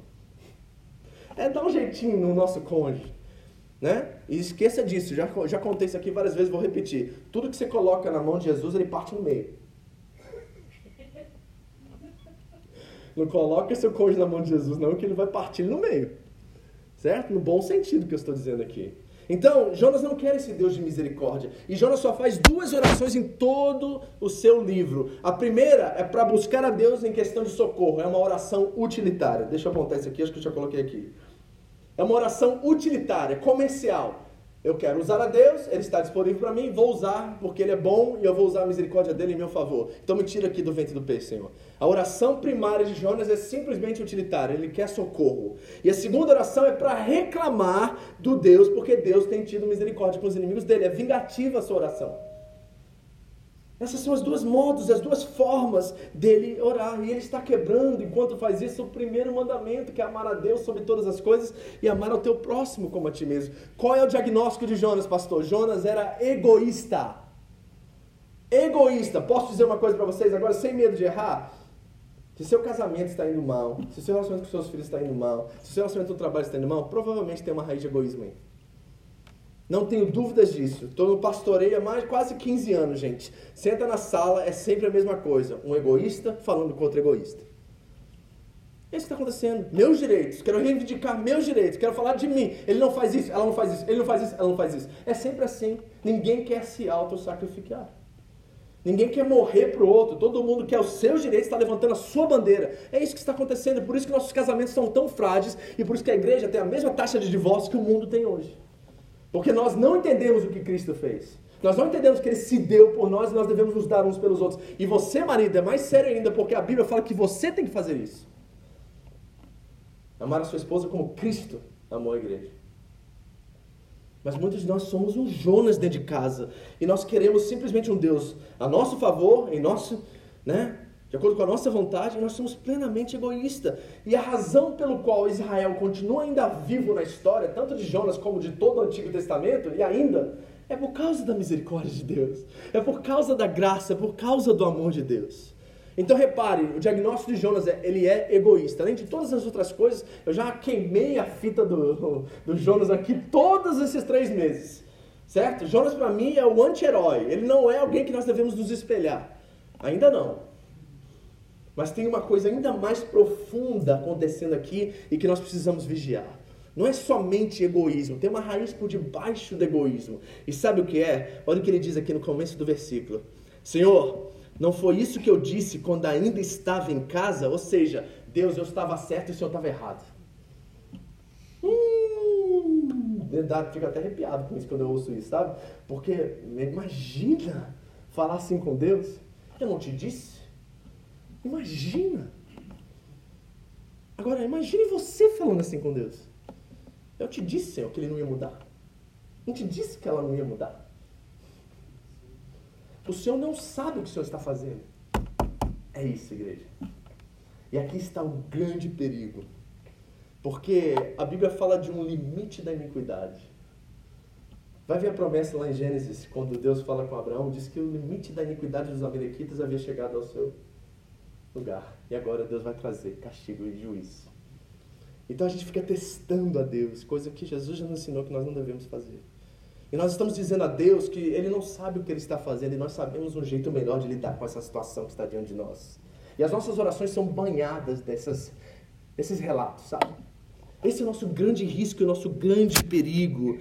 É dar um jeitinho no nosso cônjuge. Né? E esqueça disso, já, já contei isso aqui várias vezes, vou repetir. Tudo que você coloca na mão de Jesus, ele parte no meio. Não coloque seu cônjuge na mão de Jesus, não, que ele vai partir no meio. Certo? No bom sentido que eu estou dizendo aqui. Então, Jonas não quer esse Deus de misericórdia. E Jonas só faz duas orações em todo o seu livro. A primeira é para buscar a Deus em questão de socorro. É uma oração utilitária. Deixa eu apontar isso aqui, acho que eu já coloquei aqui. É uma oração utilitária, comercial. Eu quero usar a Deus, Ele está disponível para mim, vou usar porque Ele é bom e eu vou usar a misericórdia dele em meu favor. Então me tira aqui do ventre do peixe, Senhor. A oração primária de Jonas é simplesmente utilitária, ele quer socorro. E a segunda oração é para reclamar do Deus, porque Deus tem tido misericórdia com os inimigos dele. É vingativa a sua oração. Essas são as duas modos, as duas formas dele orar. E ele está quebrando, enquanto faz isso, o primeiro mandamento, que é amar a Deus sobre todas as coisas e amar ao teu próximo como a ti mesmo. Qual é o diagnóstico de Jonas, pastor? Jonas era egoísta. Egoísta. Posso dizer uma coisa para vocês agora, sem medo de errar? Se seu casamento está indo mal, se seu relacionamento com seus filhos está indo mal, se seu relacionamento no trabalho está indo mal, provavelmente tem uma raiz de egoísmo aí. Não tenho dúvidas disso. Estou no pastoreio há mais quase 15 anos, gente. Senta na sala, é sempre a mesma coisa. Um egoísta falando com outro egoísta. É isso que está acontecendo. Meus direitos. Quero reivindicar meus direitos. Quero falar de mim. Ele não faz isso, ela não faz isso. Ele não faz isso, ela não faz isso. É sempre assim. Ninguém quer se auto-sacrificar. Ninguém quer morrer para o outro. Todo mundo quer os seus direitos, está levantando a sua bandeira. É isso que está acontecendo. Por isso que nossos casamentos são tão frágeis e por isso que a igreja tem a mesma taxa de divórcio que o mundo tem hoje. Porque nós não entendemos o que Cristo fez. Nós não entendemos que ele se deu por nós e nós devemos nos dar uns pelos outros. E você, marido, é mais sério ainda, porque a Bíblia fala que você tem que fazer isso. Amar a sua esposa como Cristo amou a igreja. Mas muitos de nós somos um Jonas dentro de casa. E nós queremos simplesmente um Deus a nosso favor, em nosso, né, de acordo com a nossa vontade, nós somos plenamente egoístas. E a razão pelo qual Israel continua ainda vivo na história, tanto de Jonas como de todo o Antigo Testamento, e ainda, é por causa da misericórdia de Deus. É por causa da graça, é por causa do amor de Deus. Então repare, o diagnóstico de Jonas é, ele é egoísta. Além de todas as outras coisas, eu já queimei a fita do, do Jonas aqui todos esses três meses. Certo? Jonas para mim é o anti-herói. Ele não é alguém que nós devemos nos espelhar. Ainda não. Mas tem uma coisa ainda mais profunda acontecendo aqui e que nós precisamos vigiar. Não é somente egoísmo, tem uma raiz por debaixo do egoísmo. E sabe o que é? Olha o que ele diz aqui no começo do versículo: Senhor, não foi isso que eu disse quando ainda estava em casa? Ou seja, Deus, eu estava certo e o Senhor estava errado. Hum, fica até arrepiado com isso quando eu ouço isso, sabe? Porque imagina falar assim com Deus. Eu não te disse? Imagina. Agora, imagine você falando assim com Deus. Eu te disse, Senhor, que ele não ia mudar. Não te disse que ela não ia mudar. O Senhor não sabe o que o Senhor está fazendo. É isso, igreja. E aqui está o grande perigo. Porque a Bíblia fala de um limite da iniquidade. Vai ver a promessa lá em Gênesis, quando Deus fala com Abraão, diz que o limite da iniquidade dos amalequitas havia chegado ao seu lugar. E agora Deus vai trazer castigo e juízo. Então a gente fica testando a Deus, coisa que Jesus já nos ensinou que nós não devemos fazer. E nós estamos dizendo a Deus que Ele não sabe o que Ele está fazendo e nós sabemos um jeito melhor de lidar com essa situação que está diante de nós. E as nossas orações são banhadas dessas, desses relatos, sabe? Esse é o nosso grande risco, o nosso grande perigo.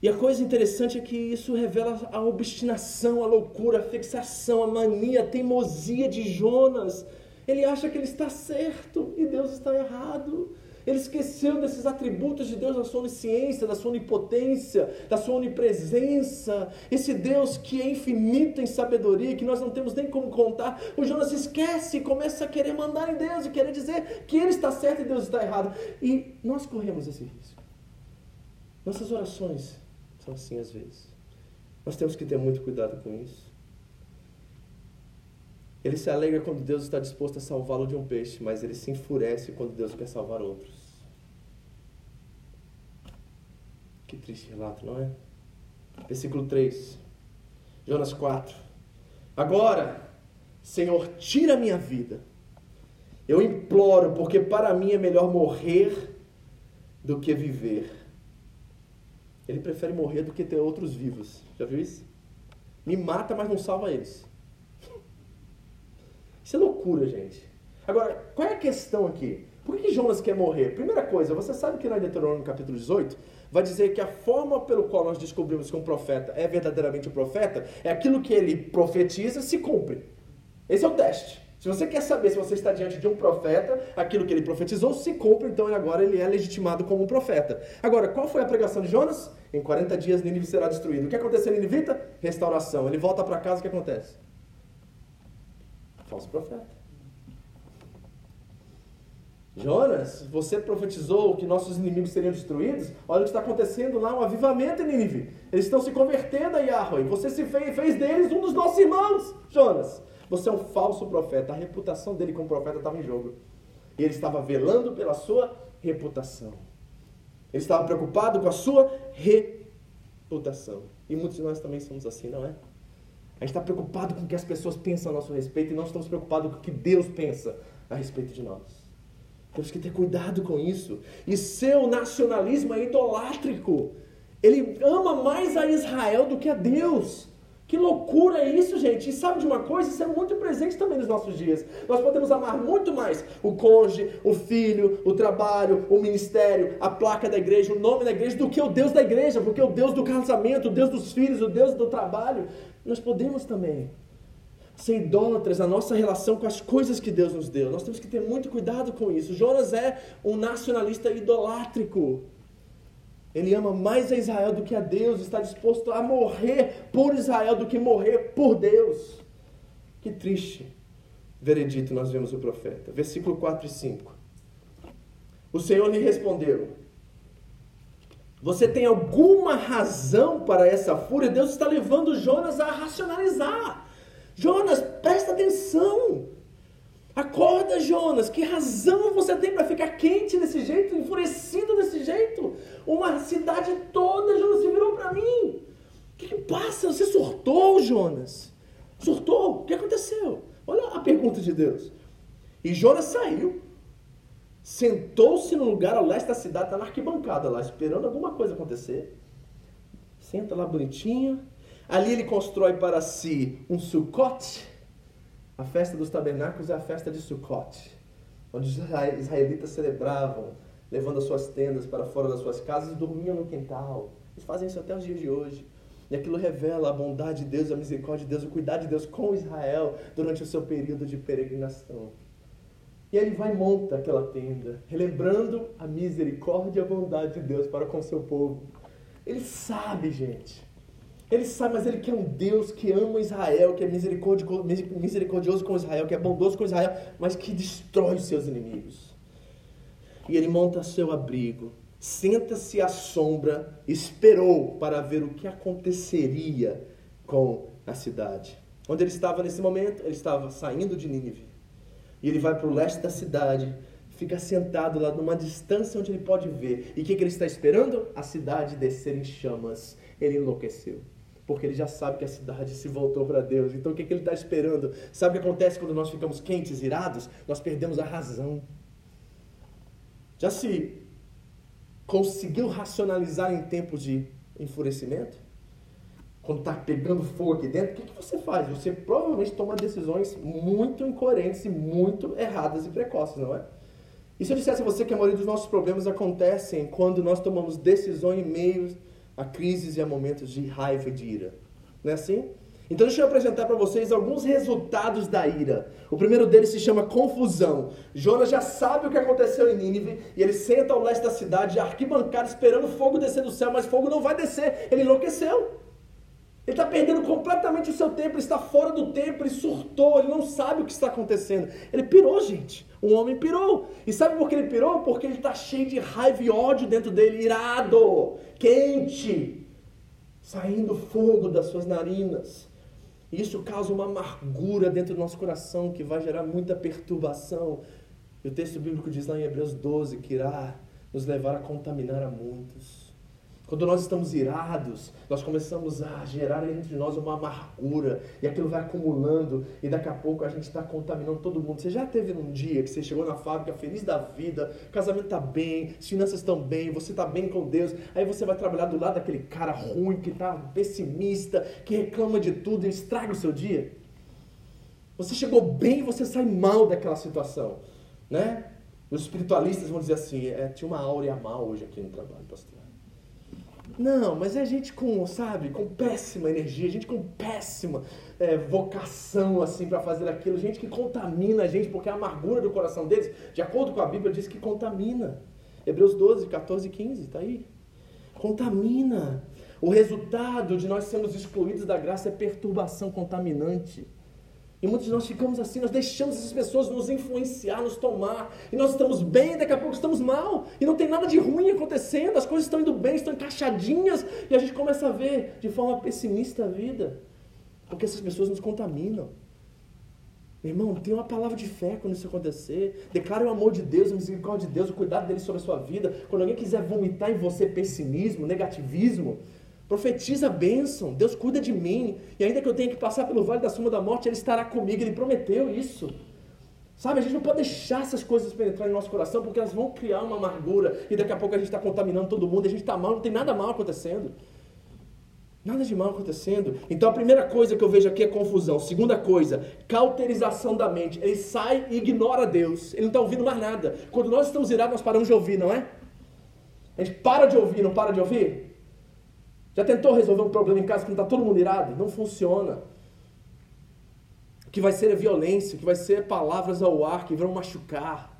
E a coisa interessante é que isso revela a obstinação, a loucura, a fixação, a mania, a teimosia de Jonas. Ele acha que ele está certo e Deus está errado. Ele esqueceu desses atributos de Deus, da sua onisciência, da sua onipotência, da sua onipresença. Esse Deus que é infinito em sabedoria, que nós não temos nem como contar. O Jonas esquece e começa a querer mandar em Deus e querer dizer que ele está certo e Deus está errado. E nós corremos esse risco. Nossas orações são assim às vezes. Nós temos que ter muito cuidado com isso. Ele se alegra quando Deus está disposto a salvá-lo de um peixe, mas ele se enfurece quando Deus quer salvar outros. Que triste relato, não é? Versículo 3. Jonas 4. Agora, Senhor, tira a minha vida. Eu imploro, porque para mim é melhor morrer do que viver. Ele prefere morrer do que ter outros vivos. Já viu isso? Me mata, mas não salva eles. Isso é loucura, gente. Agora, qual é a questão aqui? Por que Jonas quer morrer? Primeira coisa, você sabe que lá em Deuteronômio capítulo 18 vai dizer que a forma pelo qual nós descobrimos que um profeta é verdadeiramente um profeta é aquilo que ele profetiza se cumpre. Esse é o teste. Se você quer saber se você está diante de um profeta, aquilo que ele profetizou se cumpre, então agora ele é legitimado como um profeta. Agora, qual foi a pregação de Jonas? Em 40 dias Nínive será destruído. O que aconteceu em Ninivita? Restauração. Ele volta para casa, o que acontece? Falso profeta. Jonas, você profetizou que nossos inimigos seriam destruídos? Olha o que está acontecendo lá, um avivamento em Nínive. Eles estão se convertendo a Yahweh. Você se fez, fez deles um dos nossos irmãos, Jonas. Você é um falso profeta. A reputação dele como profeta estava em jogo. E ele estava velando pela sua reputação. Ele estava preocupado com a sua reputação. E muitos de nós também somos assim, não é? A gente está preocupado com o que as pessoas pensam a nosso respeito e nós estamos preocupados com o que Deus pensa a respeito de nós. Temos que ter cuidado com isso. E seu nacionalismo é idolátrico. Ele ama mais a Israel do que a Deus. Que loucura é isso, gente? E sabe de uma coisa? Isso é muito presente também nos nossos dias. Nós podemos amar muito mais o cônjuge, o filho, o trabalho, o ministério, a placa da igreja, o nome da igreja, do que o Deus da igreja, porque o Deus do casamento, o Deus dos filhos, o Deus do trabalho. Nós podemos também ser idólatras na nossa relação com as coisas que Deus nos deu. Nós temos que ter muito cuidado com isso. Jonas é um nacionalista idolátrico. Ele ama mais a Israel do que a Deus, está disposto a morrer por Israel do que morrer por Deus. Que triste veredito nós vemos o profeta. Versículo 4 e 5. O Senhor lhe respondeu: Você tem alguma razão para essa fúria? Deus está levando Jonas a racionalizar. Jonas, presta atenção. Acorda, Jonas. Que razão você tem para ficar quente desse jeito, enfurecido desse jeito? Uma cidade toda, Jonas, se virou para mim. O que, que passa? Você surtou, Jonas? Surtou? O que aconteceu? Olha a pergunta de Deus. E Jonas saiu, sentou-se no lugar ao leste da cidade, está na arquibancada lá, esperando alguma coisa acontecer. Senta lá bonitinho. Ali ele constrói para si um sucote A festa dos tabernáculos é a festa de Sukkot, onde os israelitas celebravam, levando as suas tendas para fora das suas casas e dormiam no quintal. Eles fazem isso até os dias de hoje. E aquilo revela a bondade de Deus, a misericórdia de Deus, o cuidado de Deus com Israel durante o seu período de peregrinação. E ele vai e monta aquela tenda, relembrando a misericórdia e a bondade de Deus para com seu povo. Ele sabe, gente. Ele sabe, mas ele quer um Deus que ama Israel, que é misericordioso com Israel, que é bondoso com Israel, mas que destrói os seus inimigos. E ele monta seu abrigo, senta-se à sombra, esperou para ver o que aconteceria com a cidade. Onde ele estava nesse momento? Ele estava saindo de Nínive. E ele vai para o leste da cidade, fica sentado lá numa distância onde ele pode ver. E o que, que ele está esperando? A cidade descer em chamas. Ele enlouqueceu. Porque ele já sabe que a cidade se voltou para Deus. Então o que, que ele está esperando? Sabe o que acontece quando nós ficamos quentes, irados? Nós perdemos a razão. Já se conseguiu racionalizar em tempos de enfurecimento? Quando está pegando fogo aqui dentro, o que, que você faz? Você provavelmente toma decisões muito incoerentes e muito erradas e precoces, não é? E se eu dissesse a você que a maioria dos nossos problemas acontecem quando nós tomamos decisões em meio a crises e a momentos de raiva e de ira? Não é assim? Então deixa eu apresentar para vocês alguns resultados da ira. O primeiro deles se chama confusão. Jonas já sabe o que aconteceu em Nínive e ele senta ao leste da cidade, arquibancada, esperando fogo descer do céu, mas fogo não vai descer. Ele enlouqueceu. Ele está perdendo completamente o seu tempo, ele está fora do tempo, ele surtou, ele não sabe o que está acontecendo. Ele pirou, gente. O homem pirou. E sabe por que ele pirou? Porque ele está cheio de raiva e ódio dentro dele, irado, quente, saindo fogo das suas narinas. E isso causa uma amargura dentro do nosso coração que vai gerar muita perturbação. E o texto bíblico diz lá em Hebreus 12 que irá nos levar a contaminar a muitos. Quando nós estamos irados, nós começamos a gerar entre nós uma amargura e aquilo vai acumulando e daqui a pouco a gente está contaminando todo mundo. Você já teve um dia que você chegou na fábrica feliz da vida, casamento está bem, as finanças estão bem, você está bem com Deus, aí você vai trabalhar do lado daquele cara ruim que está pessimista, que reclama de tudo e estraga o seu dia? Você chegou bem e você sai mal daquela situação, né? Os espiritualistas vão dizer assim, é, tinha uma áurea mal hoje aqui no trabalho, pastor. Não, mas é gente com, sabe, com péssima energia, gente com péssima é, vocação, assim, para fazer aquilo, gente que contamina a gente, porque a amargura do coração deles, de acordo com a Bíblia, diz que contamina. Hebreus 12, 14 e 15, tá aí. Contamina. O resultado de nós sermos excluídos da graça é perturbação contaminante. E muitos de nós ficamos assim, nós deixamos essas pessoas nos influenciar, nos tomar. E nós estamos bem, daqui a pouco estamos mal. E não tem nada de ruim acontecendo, as coisas estão indo bem, estão encaixadinhas. E a gente começa a ver de forma pessimista a vida. Porque essas pessoas nos contaminam. Meu irmão, tem uma palavra de fé quando isso acontecer. Declare o amor de Deus, a misericórdia de Deus, o cuidado dele sobre a sua vida. Quando alguém quiser vomitar em você pessimismo, negativismo, Profetiza bênção, Deus cuida de mim, e ainda que eu tenha que passar pelo vale da sombra da morte, Ele estará comigo, Ele prometeu isso. Sabe, a gente não pode deixar essas coisas penetrarem no nosso coração, porque elas vão criar uma amargura, e daqui a pouco a gente está contaminando todo mundo, a gente está mal, não tem nada mal acontecendo. Nada de mal acontecendo. Então a primeira coisa que eu vejo aqui é confusão. Segunda coisa, cauterização da mente. Ele sai e ignora Deus. Ele não está ouvindo mais nada. Quando nós estamos irados, nós paramos de ouvir, não é? A gente para de ouvir, não para de ouvir? Já tentou resolver um problema em casa que não está todo mundo irado? Não funciona. O que vai ser é violência, o que vai ser palavras ao ar que vão machucar.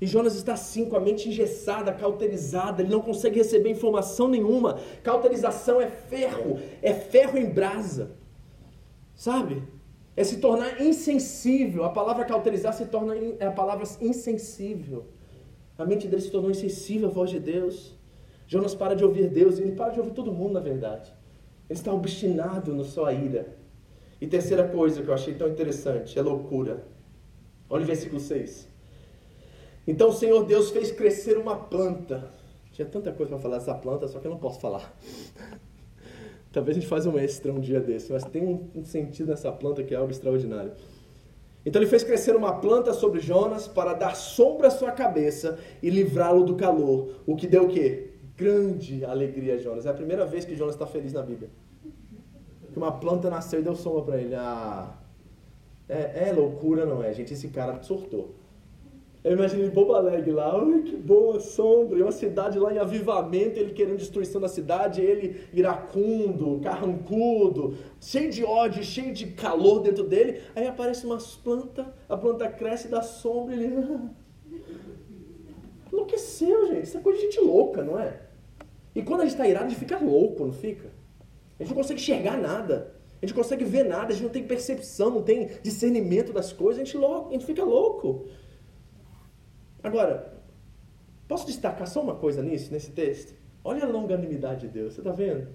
E Jonas está assim, com a mente engessada, cauterizada, ele não consegue receber informação nenhuma. Cauterização é ferro, é ferro em brasa. Sabe? É se tornar insensível. A palavra cauterizar se torna é a palavra insensível. A mente dele se tornou insensível à voz de Deus. Jonas para de ouvir Deus e ele para de ouvir todo mundo, na verdade. Ele está obstinado na sua ira. E terceira coisa que eu achei tão interessante é loucura. Olha o versículo 6. Então o Senhor Deus fez crescer uma planta. Tinha tanta coisa para falar dessa planta, só que eu não posso falar. Talvez a gente faça um extra um dia desse, mas tem um sentido nessa planta que é algo extraordinário. Então ele fez crescer uma planta sobre Jonas para dar sombra à sua cabeça e livrá-lo do calor. O que deu o quê? Grande alegria Jonas. É a primeira vez que Jonas está feliz na Bíblia. Que uma planta nasceu e deu sombra para ele. Ah, É, é loucura, não é, gente? Esse cara surtou. Eu imagino ele bobo alegre lá, ai que boa sombra, e uma cidade lá em avivamento, ele querendo destruição da cidade, ele iracundo, carrancudo, cheio de ódio, cheio de calor dentro dele. Aí aparece umas plantas, a planta cresce dá sombra, ele. Enlouqueceu, gente. Isso é coisa de gente louca, não é? E quando a gente está irado, a gente fica louco, não fica? A gente não consegue enxergar nada. A gente não consegue ver nada, a gente não tem percepção, não tem discernimento das coisas, a gente, louco, a gente fica louco. Agora, posso destacar só uma coisa nisso, nesse texto? Olha a longanimidade de Deus, você está vendo?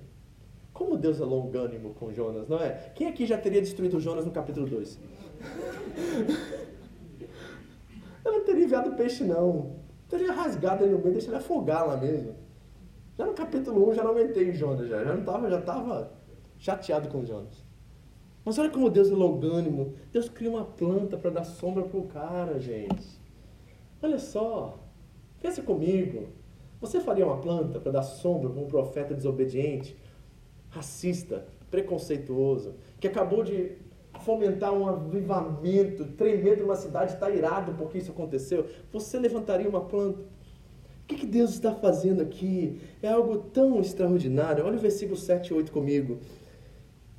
Como Deus é longânimo com Jonas, não é? Quem aqui já teria destruído Jonas no capítulo 2? Eu não teria enviado peixe, não. Eu teria rasgado ele no meio, deixa ele afogar lá mesmo. Já no capítulo 1 já não aumentei Jonas, já, já não estava já tava chateado com Jonas. Mas olha como Deus é longânimo. Deus cria uma planta para dar sombra para o cara, gente. Olha só, pensa comigo. Você faria uma planta para dar sombra para um profeta desobediente, racista, preconceituoso, que acabou de fomentar um avivamento tremendo numa cidade, está irado porque isso aconteceu? Você levantaria uma planta? O que, que Deus está fazendo aqui? É algo tão extraordinário. Olha o versículo 7 e 8 comigo.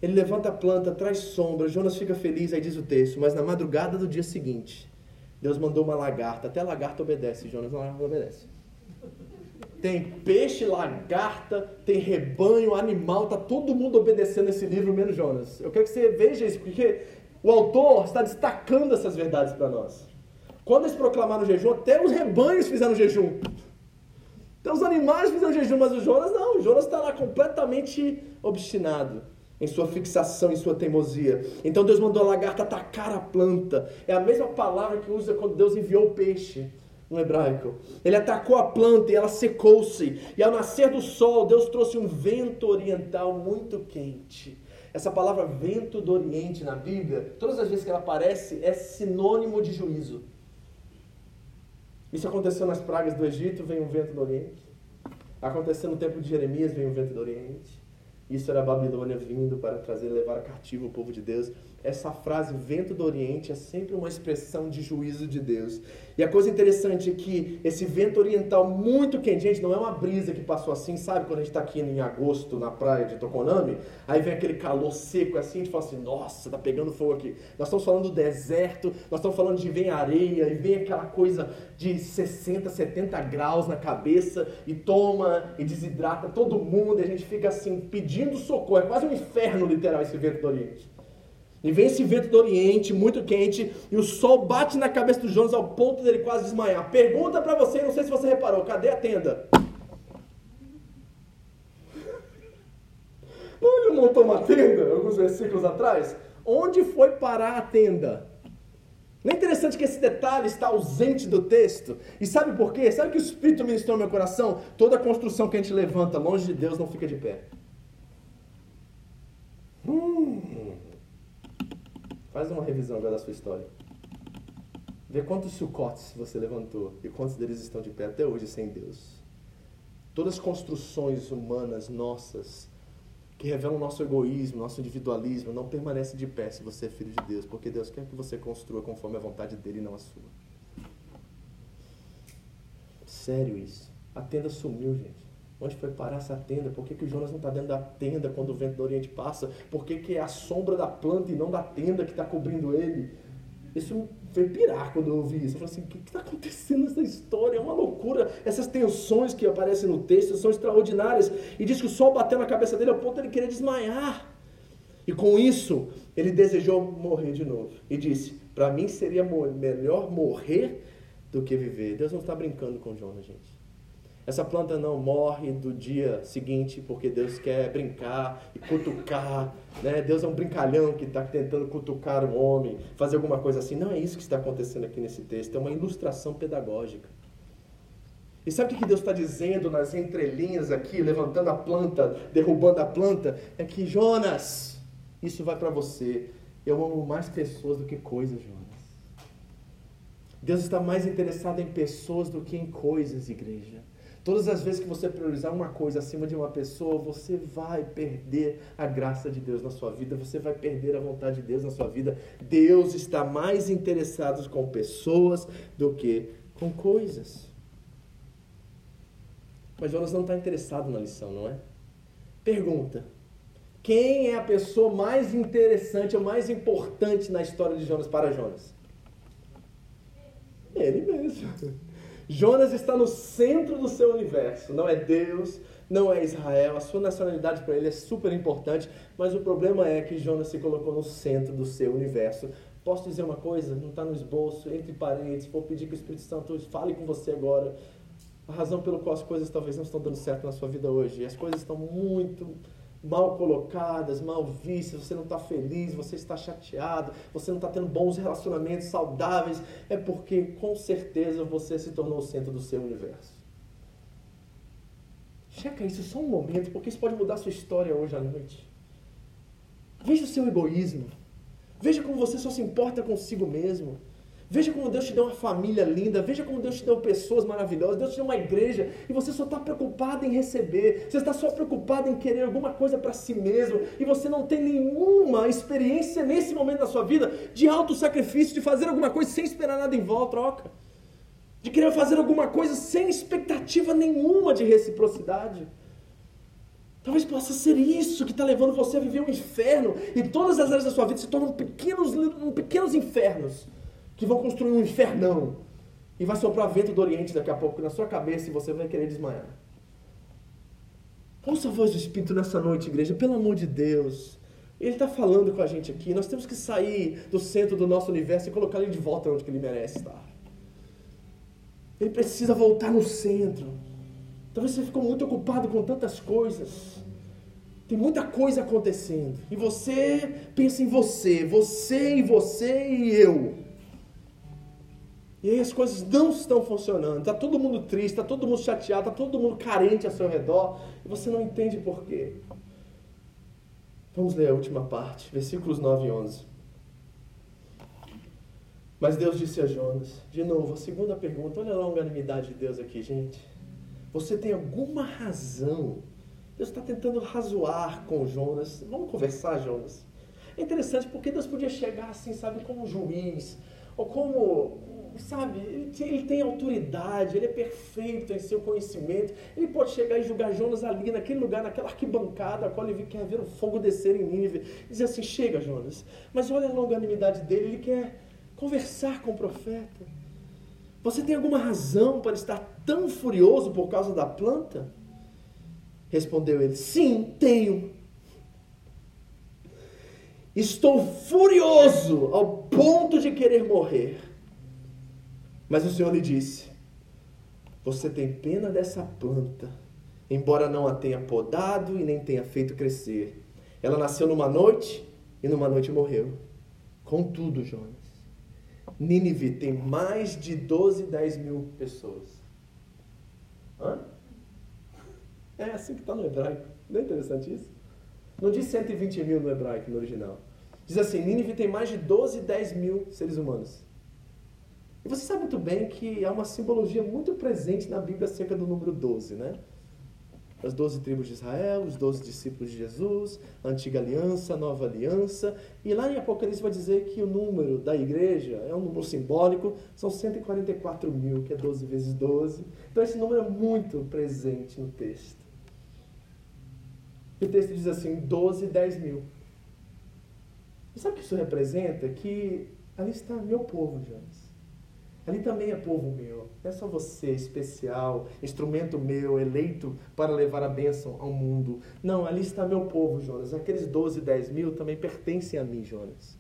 Ele levanta a planta, traz sombra, Jonas fica feliz, aí diz o texto, mas na madrugada do dia seguinte, Deus mandou uma lagarta, até a lagarta obedece, Jonas não obedece. Tem peixe, lagarta, tem rebanho, animal, tá todo mundo obedecendo esse livro, menos Jonas. Eu quero que você veja isso, porque o autor está destacando essas verdades para nós. Quando eles proclamaram o jejum, até os rebanhos fizeram jejum. Até os animais fizeram jejum, mas o Jonas não. O Jonas está lá completamente obstinado em sua fixação, em sua teimosia. Então Deus mandou a lagarta atacar a planta. É a mesma palavra que usa quando Deus enviou o peixe no hebraico. Ele atacou a planta e ela secou-se. E ao nascer do sol, Deus trouxe um vento oriental muito quente. Essa palavra vento do Oriente na Bíblia, todas as vezes que ela aparece, é sinônimo de juízo. Isso aconteceu nas pragas do Egito, vem um vento do Oriente. Aconteceu no tempo de Jeremias, vem um vento do Oriente. Isso era a Babilônia vindo para trazer, levar cativo o povo de Deus. Essa frase, vento do Oriente, é sempre uma expressão de juízo de Deus. E a coisa interessante é que esse vento oriental muito quente, gente, não é uma brisa que passou assim, sabe? Quando a gente está aqui em agosto na praia de Tokonami, aí vem aquele calor seco assim, a gente fala assim, nossa, tá pegando fogo aqui. Nós estamos falando do deserto, nós estamos falando de vem areia, e vem aquela coisa de 60, 70 graus na cabeça, e toma, e desidrata todo mundo, e a gente fica assim, pedindo socorro. É quase um inferno literal esse vento do Oriente. E vem esse vento do Oriente, muito quente, e o sol bate na cabeça do Jonas ao ponto dele quase desmaiar. Pergunta para você, não sei se você reparou, cadê a tenda? Ele montou uma tenda, alguns versículos atrás? Onde foi parar a tenda? Não é interessante que esse detalhe está ausente do texto? E sabe por quê? Sabe que o Espírito ministrou no meu coração? Toda construção que a gente levanta longe de Deus não fica de pé. Hum. Faz uma revisão agora da sua história. Vê quantos sucotes você levantou e quantos deles estão de pé até hoje sem Deus. Todas as construções humanas nossas que revelam nosso egoísmo, nosso individualismo, não permanecem de pé se você é filho de Deus, porque Deus quer que você construa conforme a vontade dele e não a sua. Sério isso. A tenda sumiu, gente. Onde foi parar essa tenda? Por que, que o Jonas não está dentro da tenda quando o vento do Oriente passa? Por que, que é a sombra da planta e não da tenda que está cobrindo ele? Isso foi pirar quando eu ouvi isso. Eu falei assim: o que está acontecendo nessa história? É uma loucura. Essas tensões que aparecem no texto são extraordinárias. E diz que o sol bateu na cabeça dele ao ponto de ele querer desmaiar. E com isso, ele desejou morrer de novo. E disse: para mim seria melhor morrer do que viver. Deus não está brincando com Jonas, gente. Essa planta não morre do dia seguinte porque Deus quer brincar e cutucar. Né? Deus é um brincalhão que está tentando cutucar o homem, fazer alguma coisa assim. Não é isso que está acontecendo aqui nesse texto, é uma ilustração pedagógica. E sabe o que Deus está dizendo nas entrelinhas aqui, levantando a planta, derrubando a planta? É que, Jonas, isso vai para você. Eu amo mais pessoas do que coisas, Jonas. Deus está mais interessado em pessoas do que em coisas, igreja. Todas as vezes que você priorizar uma coisa acima de uma pessoa, você vai perder a graça de Deus na sua vida, você vai perder a vontade de Deus na sua vida. Deus está mais interessado com pessoas do que com coisas. Mas Jonas não está interessado na lição, não é? Pergunta: quem é a pessoa mais interessante ou mais importante na história de Jonas para Jonas? Ele mesmo. Jonas está no centro do seu universo. Não é Deus, não é Israel. A sua nacionalidade para ele é super importante, mas o problema é que Jonas se colocou no centro do seu universo. Posso dizer uma coisa? Não está no esboço, entre parênteses. Vou pedir que o Espírito Santo fale com você agora. A razão pelo qual as coisas talvez não estão dando certo na sua vida hoje. As coisas estão muito mal colocadas, mal vistas, você não está feliz, você está chateado, você não está tendo bons relacionamentos saudáveis, é porque com certeza você se tornou o centro do seu universo. Checa isso só um momento, porque isso pode mudar a sua história hoje à noite. Veja o seu egoísmo. Veja como você só se importa consigo mesmo. Veja como Deus te deu uma família linda, veja como Deus te deu pessoas maravilhosas, Deus te deu uma igreja e você só está preocupado em receber, você está só preocupado em querer alguma coisa para si mesmo e você não tem nenhuma experiência nesse momento da sua vida de alto sacrifício, de fazer alguma coisa sem esperar nada em volta, troca. De querer fazer alguma coisa sem expectativa nenhuma de reciprocidade. Talvez possa ser isso que está levando você a viver um inferno e todas as áreas da sua vida se tornam pequenos, pequenos infernos que vão construir um infernão e vai soprar vento do Oriente daqui a pouco na sua cabeça e você vai querer desmaiar. Ouça a voz do Espírito nessa noite, igreja, pelo amor de Deus. Ele está falando com a gente aqui. Nós temos que sair do centro do nosso universo e colocar ele de volta onde ele merece estar. Ele precisa voltar no centro. Talvez você ficou muito ocupado com tantas coisas. Tem muita coisa acontecendo. E você pensa em você, você e você e eu. E aí as coisas não estão funcionando. Está todo mundo triste, está todo mundo chateado, está todo mundo carente ao seu redor. E você não entende por quê. Vamos ler a última parte, versículos 9 e 11. Mas Deus disse a Jonas, de novo, a segunda pergunta, olha a unanimidade de Deus aqui, gente. Você tem alguma razão? Deus está tentando razoar com Jonas. Vamos conversar, Jonas. É interessante porque Deus podia chegar assim, sabe, como juiz, ou como sabe, ele, tem autoridade, ele é perfeito em seu conhecimento. Ele pode chegar e julgar Jonas ali, naquele lugar, naquela arquibancada, a qual ele quer ver o fogo descer em Nínive. E dizer assim: chega, Jonas. Mas olha a longanimidade dele, ele quer conversar com o profeta. Você tem alguma razão para estar tão furioso por causa da planta? Respondeu ele: Sim, tenho. Estou furioso ao ponto de querer morrer. Mas o Senhor lhe disse: Você tem pena dessa planta, embora não a tenha podado e nem tenha feito crescer. Ela nasceu numa noite e numa noite morreu. Contudo, Jonas, Nínive tem mais de 12, 10 mil pessoas. Hã? É assim que está no hebraico. Não é interessante isso? Não diz 120 mil no hebraico, no original. Diz assim: Nínive tem mais de 12, 10 mil seres humanos. E você sabe muito bem que há uma simbologia muito presente na Bíblia acerca do número 12, né? As doze tribos de Israel, os doze discípulos de Jesus, a antiga aliança, a nova aliança. E lá em Apocalipse vai dizer que o número da igreja é um número simbólico, são 144 mil, que é 12 vezes 12. Então esse número é muito presente no texto. E o texto diz assim: 12, 10 mil. Sabe o que isso representa? Que ali está meu povo, Jonas. Ali também é povo meu. Não é só você, especial, instrumento meu, eleito para levar a bênção ao mundo. Não, ali está meu povo, Jonas. Aqueles 12, 10 mil também pertencem a mim, Jonas.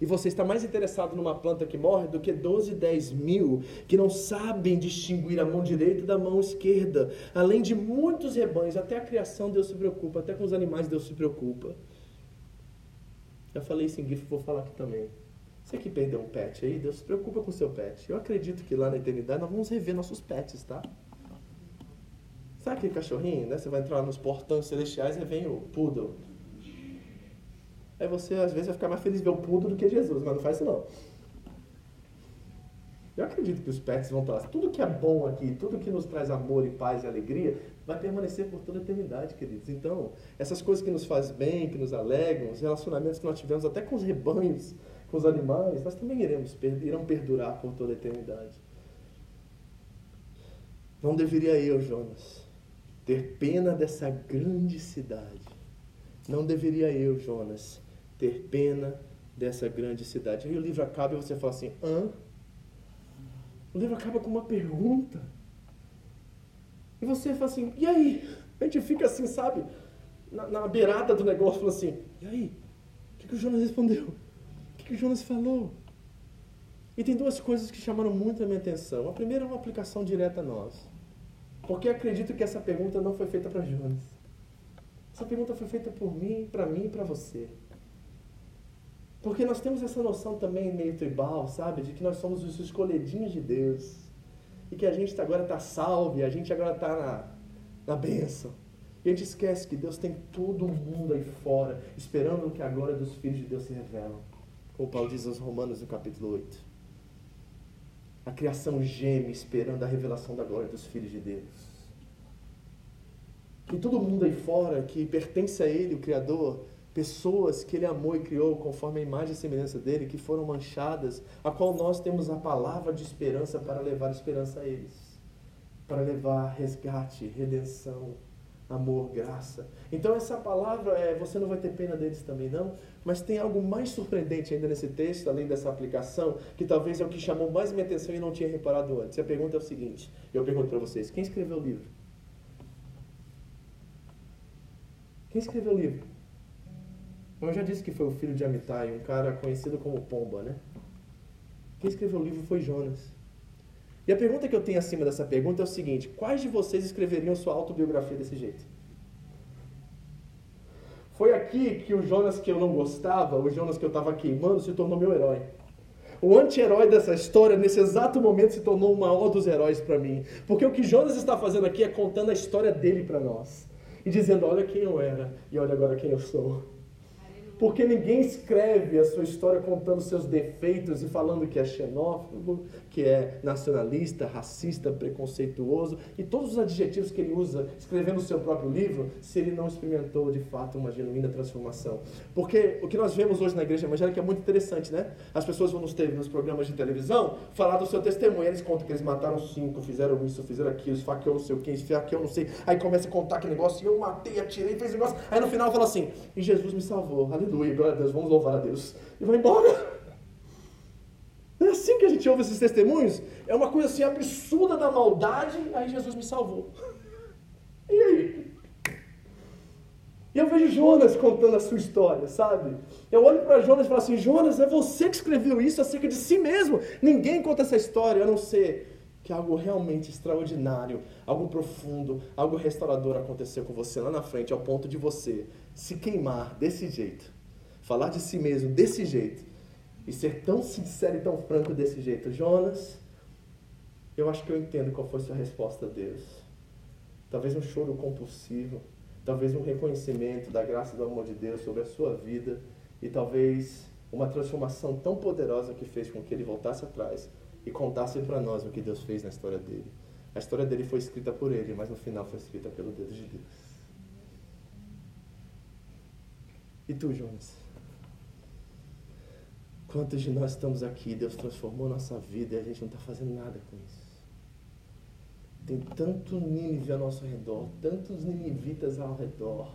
E você está mais interessado numa planta que morre do que 12, 10 mil que não sabem distinguir a mão direita da mão esquerda. Além de muitos rebanhos, até a criação Deus se preocupa, até com os animais Deus se preocupa. Já falei isso em GIF, vou falar aqui também. Você que perdeu um pet aí, Deus se preocupa com o seu pet. Eu acredito que lá na eternidade nós vamos rever nossos pets, tá? Sabe aquele cachorrinho, né? Você vai entrar nos portões celestiais e vem o poodle. Aí você às vezes vai ficar mais feliz ver o poodle do que Jesus, mas não faz isso não. Eu acredito que os pets vão estar. Tudo que é bom aqui, tudo que nos traz amor e paz e alegria, vai permanecer por toda a eternidade, queridos. Então, essas coisas que nos fazem bem, que nos alegram, os relacionamentos que nós tivemos até com os rebanhos, com os animais, nós também iremos, irão perdurar por toda a eternidade. Não deveria eu, Jonas, ter pena dessa grande cidade. Não deveria eu, Jonas, ter pena dessa grande cidade. Aí o livro acaba e você fala assim: hã? O livro acaba com uma pergunta. E você fala assim: e aí? A gente fica assim, sabe? Na, na beirada do negócio, fala assim: e aí? O que, que o Jonas respondeu? O que, que o Jonas falou? E tem duas coisas que chamaram muito a minha atenção. A primeira é uma aplicação direta a nós. Porque acredito que essa pergunta não foi feita para Jonas. Essa pergunta foi feita por mim, para mim e para você. Porque nós temos essa noção também meio tribal, sabe? De que nós somos os escolhedinhos de Deus. E que a gente agora está salvo, e a gente agora está na, na bênção. E a gente esquece que Deus tem todo mundo aí fora, esperando que a glória dos filhos de Deus se revela. Como Paulo diz aos Romanos no capítulo 8. A criação geme esperando a revelação da glória dos filhos de Deus. E todo mundo aí fora que pertence a Ele, o Criador, pessoas que Ele amou e criou conforme a imagem e semelhança dele, que foram manchadas, a qual nós temos a palavra de esperança para levar esperança a eles, para levar resgate, redenção, amor, graça. Então essa palavra é, você não vai ter pena deles também não, mas tem algo mais surpreendente ainda nesse texto, além dessa aplicação, que talvez é o que chamou mais minha atenção e não tinha reparado antes. A pergunta é o seguinte, eu pergunto para vocês, quem escreveu o livro? Quem escreveu o livro? Eu já disse que foi o filho de Amitai, um cara conhecido como Pomba, né? Quem escreveu o livro foi Jonas. E a pergunta que eu tenho acima dessa pergunta é o seguinte: quais de vocês escreveriam sua autobiografia desse jeito? Foi aqui que o Jonas que eu não gostava, o Jonas que eu estava queimando, se tornou meu herói. O anti-herói dessa história, nesse exato momento, se tornou o maior dos heróis para mim. Porque o que Jonas está fazendo aqui é contando a história dele para nós. E dizendo: olha quem eu era e olha agora quem eu sou. Porque ninguém escreve a sua história contando seus defeitos e falando que é xenófobo, que é nacionalista, racista, preconceituoso e todos os adjetivos que ele usa escrevendo o seu próprio livro, se ele não experimentou de fato uma genuína transformação. Porque o que nós vemos hoje na igreja evangélica é muito interessante, né? As pessoas vão nos ter nos programas de televisão falar do seu testemunho, eles contam que eles mataram cinco, fizeram isso, fizeram aquilo, esfaqueou não sei o que, esfaqueou não sei. Aí começa a contar que negócio, eu matei, atirei, fez negócio. Aí no final fala assim: "E Jesus me salvou". Aleluia, glória a Deus, vamos louvar a Deus. E vai embora. É assim que a gente ouve esses testemunhos. É uma coisa assim absurda da maldade, aí Jesus me salvou. E aí? E eu vejo Jonas contando a sua história, sabe? Eu olho para Jonas e falo assim: Jonas, é você que escreveu isso acerca de si mesmo. Ninguém conta essa história, a não ser que algo realmente extraordinário, algo profundo, algo restaurador aconteceu com você lá na frente, ao ponto de você se queimar desse jeito, falar de si mesmo desse jeito, e ser tão sincero e tão franco desse jeito. Jonas, eu acho que eu entendo qual foi sua resposta a Deus. Talvez um choro compulsivo, talvez um reconhecimento da graça e do amor de Deus sobre a sua vida e talvez uma transformação tão poderosa que fez com que ele voltasse atrás e contasse para nós o que Deus fez na história dele. A história dele foi escrita por ele, mas no final foi escrita pelo dedo de Deus. E tu, Jonas? Quantos de nós estamos aqui, Deus transformou nossa vida e a gente não está fazendo nada com isso? Tem tanto Nínive ao nosso redor, tantos ninivitas ao redor,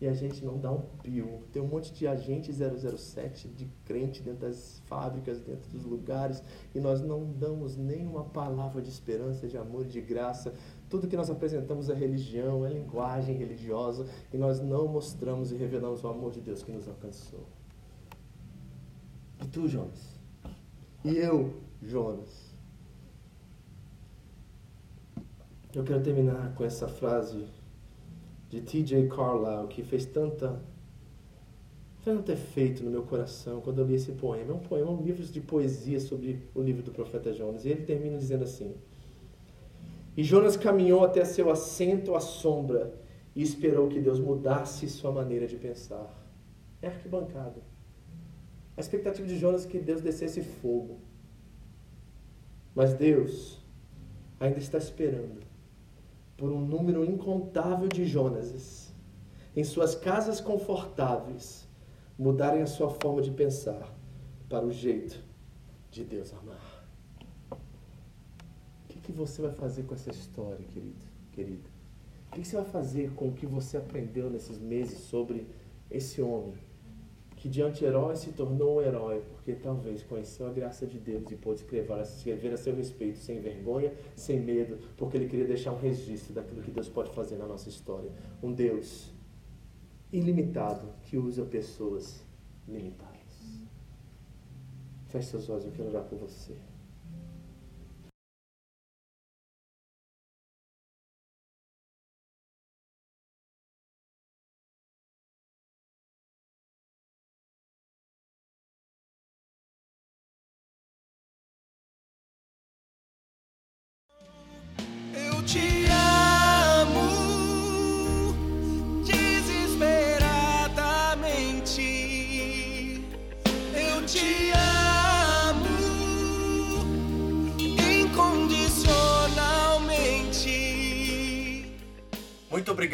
e a gente não dá um pio. Tem um monte de agente 007 de crente dentro das fábricas, dentro dos lugares, e nós não damos nenhuma palavra de esperança, de amor, de graça. Tudo que nós apresentamos é religião, é linguagem religiosa, e nós não mostramos e revelamos o amor de Deus que nos alcançou. E tu, Jonas? E eu, Jonas? Eu quero terminar com essa frase de T.J. Carlyle que fez tanta tanto efeito no meu coração quando eu li esse poema. É um poema, um livro de poesia sobre o livro do profeta Jonas. E ele termina dizendo assim: E Jonas caminhou até seu assento à sombra e esperou que Deus mudasse sua maneira de pensar. É arquibancada. A expectativa de Jonas é que Deus descesse fogo. Mas Deus ainda está esperando por um número incontável de Jonases em suas casas confortáveis mudarem a sua forma de pensar para o jeito de Deus amar. O que, que você vai fazer com essa história, querido, querida? O que, que você vai fazer com o que você aprendeu nesses meses sobre esse homem que de anti-herói se tornou um herói, porque talvez conheceu a graça de Deus e pôde escrever, escrever a seu respeito sem vergonha, sem medo, porque ele queria deixar um registro daquilo que Deus pode fazer na nossa história. Um Deus ilimitado que usa pessoas limitadas. Feche seus olhos, eu quero orar por você.